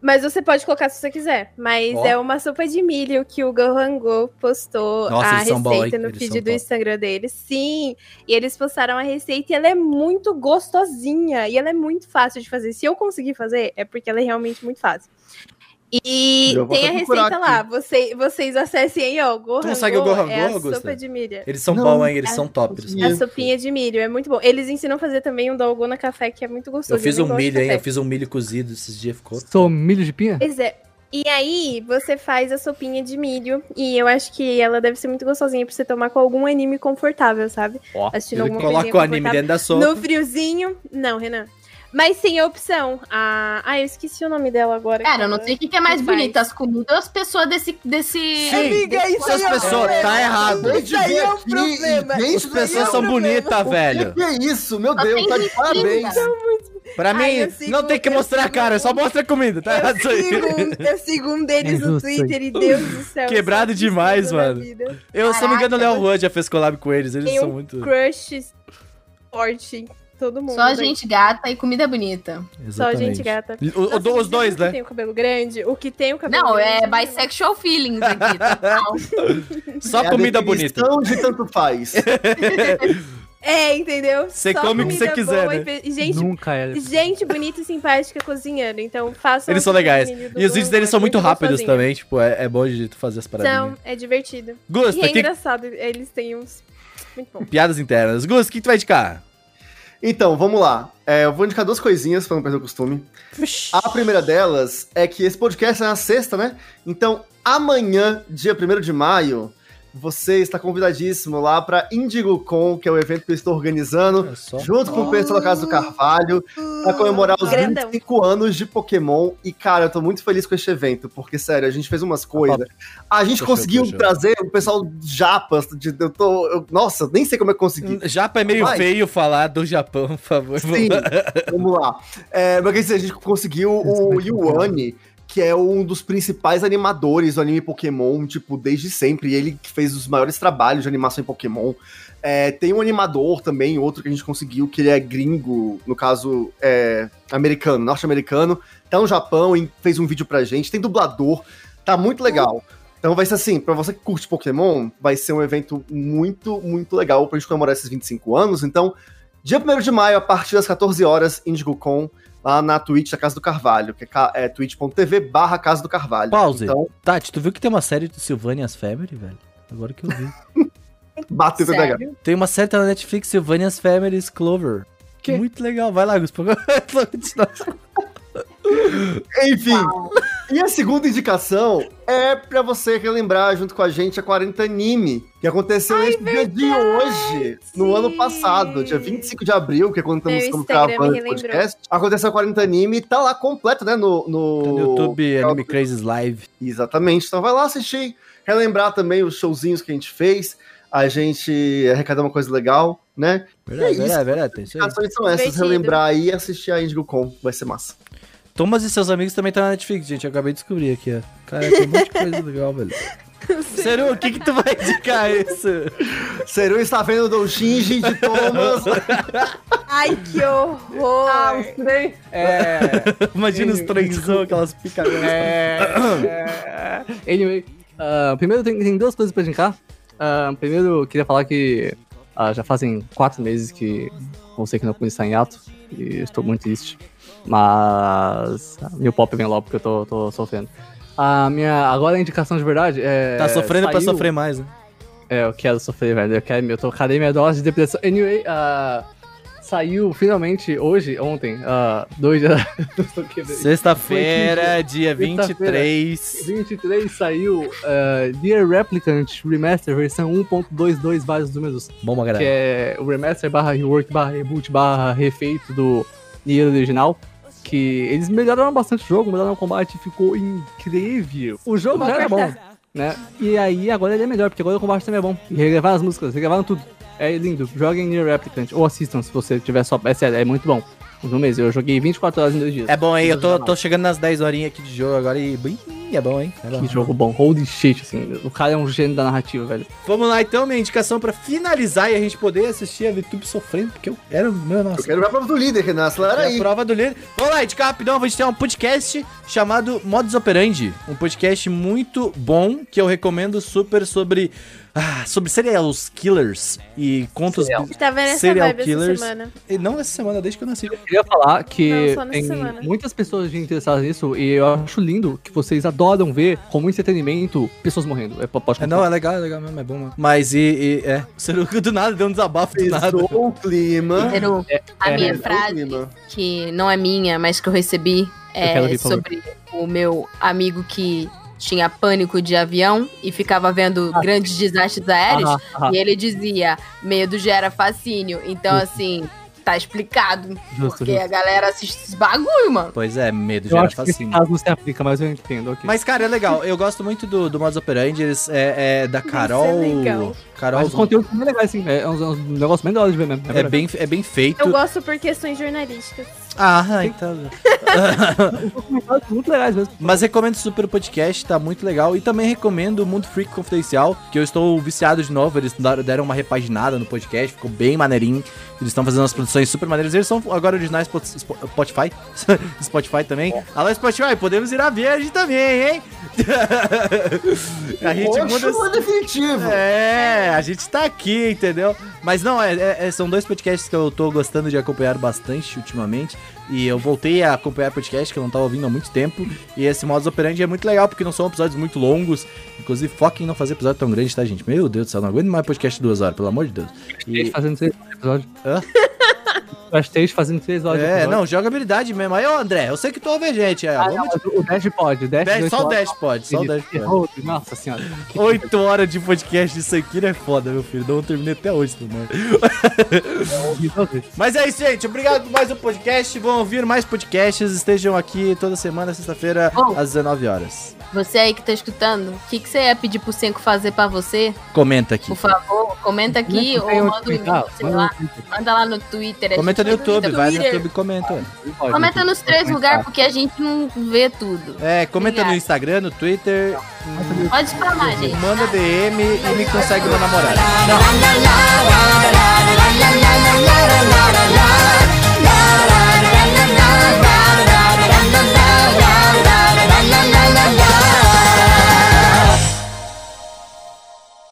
Mas você pode colocar se você quiser. Mas Ó. é uma sopa de milho que o Gohango postou Nossa, a receita hein? no feed do. Instagram deles. Sim. E eles postaram a receita e ela é muito gostosinha. E ela é muito fácil de fazer. Se eu conseguir fazer, é porque ela é realmente muito fácil. E tem a receita lá. Você, vocês acessem aí, ó. Segue o Gohango, é a Augusta? sopa de milho. Eles são Não, bons, hein? Eles é- são top. eles são A sopinha de milho, é muito bom. Eles ensinam a fazer também um dalgona café, que é muito gostoso. Eu fiz um milho, hein? Eu fiz um milho cozido esses dias, ficou. Sou milho de pinha? Pois é. E aí, você faz a sopinha de milho. E eu acho que ela deve ser muito gostosinha pra você tomar com algum anime confortável, sabe? Ó, Assistindo alguma Coloca o anime dentro da sopa. No friozinho. Não, Renan. Mas tem a opção. A... Ah, eu esqueci o nome dela agora. Cara, eu não sei o que, que é mais Que faz. bonito, as comidas ou as pessoas desse. desse... Sim, Amiga, isso essas aí é um pessoas, problema. tá errado. Isso aí é aqui, problema. gente, As pessoas é são bonitas, O que velho. que é isso? Meu Só Deus, tá de parabéns. Pra mim, Ai, sigo- não tem que mostrar a cara, só mostra a comida, tá? Eu Isso aí. sigo, eu sigo um deles É no Twitter e Deus do céu. Quebrado demais, mano. Eu, se não me engano, o Léo Caraca, Juan já fez collab com eles, eles Tem são um muito... crush forte em todo mundo. Só né? gente gata e comida bonita. Só gente gata. O- o- Nossa, os dois, o que né? tem o cabelo grande, o que tem o cabelo Não, grande. é bisexual feelings aqui, total. Só É a comida bonita. de tanto faz. É, entendeu? Você come o que você quiser, né? e Gente, Nunca era. gente bonita e simpática cozinhando. Então façam. Eles são que legais. E os vídeos deles é são muito rápidos gostosinho. também, tipo, é, é bom de tu fazer as paradinhas. São, é divertido. Gus, e tá é aqui, engraçado, eles têm uns. Muito bom. piadas internas. Gus, o que tu vai indicar? Então, vamos lá. É, eu vou indicar duas coisinhas pra não perder o costume. A primeira delas é que esse podcast é na sexta, né? Então, amanhã, dia 1 de maio, você está convidadíssimo lá pra IndigoCon, que é o evento que eu estou organizando, É junto com o pessoal da Casa do Carvalho, pra comemorar os Grandão. 25 anos de Pokémon. E, cara, eu tô muito feliz com este evento, porque, sério, a gente fez umas coisas. A gente conseguiu trazer o pessoal japas. De, eu tô, eu- nossa, nem sei como é que consegui. Japa é meio Vai. feio falar do Japão, por favor. Sim, vamos lá. É, mas quer dizer, a gente conseguiu o Yuani, que é um dos principais animadores do anime Pokémon, tipo, desde sempre. Ele que fez os maiores trabalhos de animação em Pokémon. É, tem um animador também, outro que a gente conseguiu, que ele é gringo, no caso, é, americano, norte-americano. Tá no Japão e fez um vídeo pra gente. Tem dublador, tá muito legal. Então vai ser assim, pra você que curte Pokémon, vai ser um evento muito, muito legal pra gente comemorar esses 25 anos. Então, Dia 1 de maio, a partir das 14 horas, IndigoCon, lá na Twitch da Casa do Carvalho, que é, é twitch.tv barra Casa do Carvalho. Pause. Então, Tati, tu viu que tem uma série do Sylvania's Family, velho? Agora que eu vi. bateu. Sério? Tem uma série na Netflix, Sylvania's Family's Clover. Que? Muito legal. Vai lá, Gus. Enfim, e a segunda indicação é pra você relembrar junto com a gente a 40 Anime, que aconteceu nesse dia de hoje, no ano passado, dia 25 de abril, que é quando estamos, Meu estamos Instagram gravando relembrou. podcast. Aconteceu a 40 Anime e tá lá completo, né, no, no... Tá no YouTube Anime Crazes Live. Exatamente. Então vai lá assistir, relembrar também os showzinhos que a gente fez, a gente arrecadar uma coisa legal, né? Verdade, É isso. verdade, verdade. Aí. Indicações são essas, Divertido. relembrar aí e assistir a IndigoCon, vai ser massa. Thomas e seus amigos também tá na Netflix, gente. Eu acabei de descobrir aqui, ó. Cara, tem um monte de coisa legal, velho. Seru, o que que tu vai indicar isso? Seru está vendo do Shinji de Thomas. Ai, que horror! É. Imagina os trenzão, aquelas picaretas. É. é. Anyway, ah, primeiro tem, tem duas coisas pra indicar. Ah, primeiro, eu queria falar que ah, já fazem quatro meses que você que não está em ato. E estou muito triste. Mas. ah, Meu pop vem logo porque eu tô, tô sofrendo. A minha. Agora a indicação de verdade é. Tá sofrendo pra saiu- sofrer mais, né? É, eu quero sofrer, velho. Eu quero, eu tô, cadê minha dose de depressão? Anyway, ah, saiu finalmente hoje, ontem, uh, dois dias. Sexta-feira, dia Sexta-feira. 23. 23 saiu uh, Dear Replicant Remaster versão 1.22 vários números, Bom pra que é o remaster barra rework barra reboot barra refeito do Nier original. Que eles melhoraram bastante o jogo, melhoraram o combate, ficou incrível. O jogo já era bom, né? E aí agora ele é melhor, porque agora o combate também é bom. E regravaram as músicas, regravaram tudo. É lindo. Joguem Nier Replicant ou assistam se você tiver só. É sério, é muito bom. No mês, eu joguei 24 horas em dois dias. É bom, hein? Eu tô, tô chegando nas 10 horinhas aqui de jogo agora e. Ih, É bom, hein? É bom. Que jogo bom. Holy shit, assim. O cara é um gênio da narrativa, velho. Vamos lá, então, minha indicação pra finalizar e a gente poder assistir a VTube sofrendo, porque eu era meu Eu nossa. quero ver a prova do líder, Renan. Acelera É a aí. prova do líder. Vamos lá, indicar rapidão. Vou ter um podcast chamado Modus Operandi. Um podcast muito bom que eu recomendo super sobre. Ah, sobre serial killers e contos. Serial. Tá vendo Serial killers. E não essa semana, desde que eu nasci. Eu queria falar que Não, tem semana. muitas pessoas interessadas nisso e eu acho lindo que vocês adoram ver como entretenimento pessoas morrendo. É, pode É, não, é legal, é legal mesmo, é bom. Mano. Mas e, e é. O do nada deu um desabafo do nada. O clima. Peru, a é, minha frase, clima. que não é minha, mas que eu recebi, é sobre o meu amigo que tinha pânico de avião e ficava vendo grandes desastres aéreos. Aham, aham. E ele dizia, medo gera fascínio. Então, assim, tá explicado. Justo, Porque justo. a galera assiste esse bagulho, mano. Pois é, medo Eu gera acho que esse fascínio. caso não se aplica, mas eu entendo, ok. Mas, cara, é legal. Eu gosto muito do, do Modus Operandi. É, é da Carol. legal. Carol, Mas os conteúdos são bem legais, assim. É uns, uns negócios bem da hora de ver mesmo. é verdade. bem, é bem feito. Eu gosto por questões jornalísticas. Ah, então. Muito legais mesmo. Mas recomendo super o podcast, tá muito legal. E também recomendo o Mundo Freak Confidencial, que eu estou viciado de novo. Eles deram uma repaginada no podcast, ficou bem maneirinho. Eles estão fazendo umas produções super maneiras. Eles são agora originais Spo- Spo- Spotify. Spotify também. Alô, Spotify, podemos ir a verde também, hein? a gente Poxa, muda. é definitivo. É, a gente tá aqui, entendeu? Mas não, é, é- é- são dois podcasts que eu tô gostando de acompanhar bastante ultimamente. E eu voltei a acompanhar podcast que eu não tava ouvindo há muito tempo. E esse modus operandi é muito legal, porque não são episódios muito longos. Inclusive, foquem em não fazer episódio tão grande, tá, gente? Meu Deus do céu, não aguento mais podcast de duas horas, pelo amor de Deus. E, fazendo seis episódios. Hã? Flash Stage fazendo seis horas. de é, não, jogabilidade mesmo. Aí, ô André, eu sei que tu ouve a gente. É, Ah, não, mas o Dash pode. O Dash, Dash, dois só o. Dash pode, só o Dash pode. Nossa senhora. Oito horas de podcast disso aqui não é foda, meu filho. Não terminei até hoje. Horrível, gente. Mas é isso, gente. Obrigado por mais um podcast. Vão ouvir mais podcasts. Estejam aqui toda semana, sexta-feira, Bom. às 19 horas. Você aí que tá escutando, o que, que você ia pedir pro Senko fazer pra você? Comenta aqui. Por favor, comenta aqui Não tem ou manda um comentar, e-mail, sei manda lá. no Twitter. Manda lá no Twitter. a comenta no YouTube, vai no YouTube e comenta. Comenta nos três lugares, porque a gente não vê tudo. É, comenta no Instagram, no Twitter. Hum, pode falar, gente. Manda DM e me consegue uma namorada. Tchau.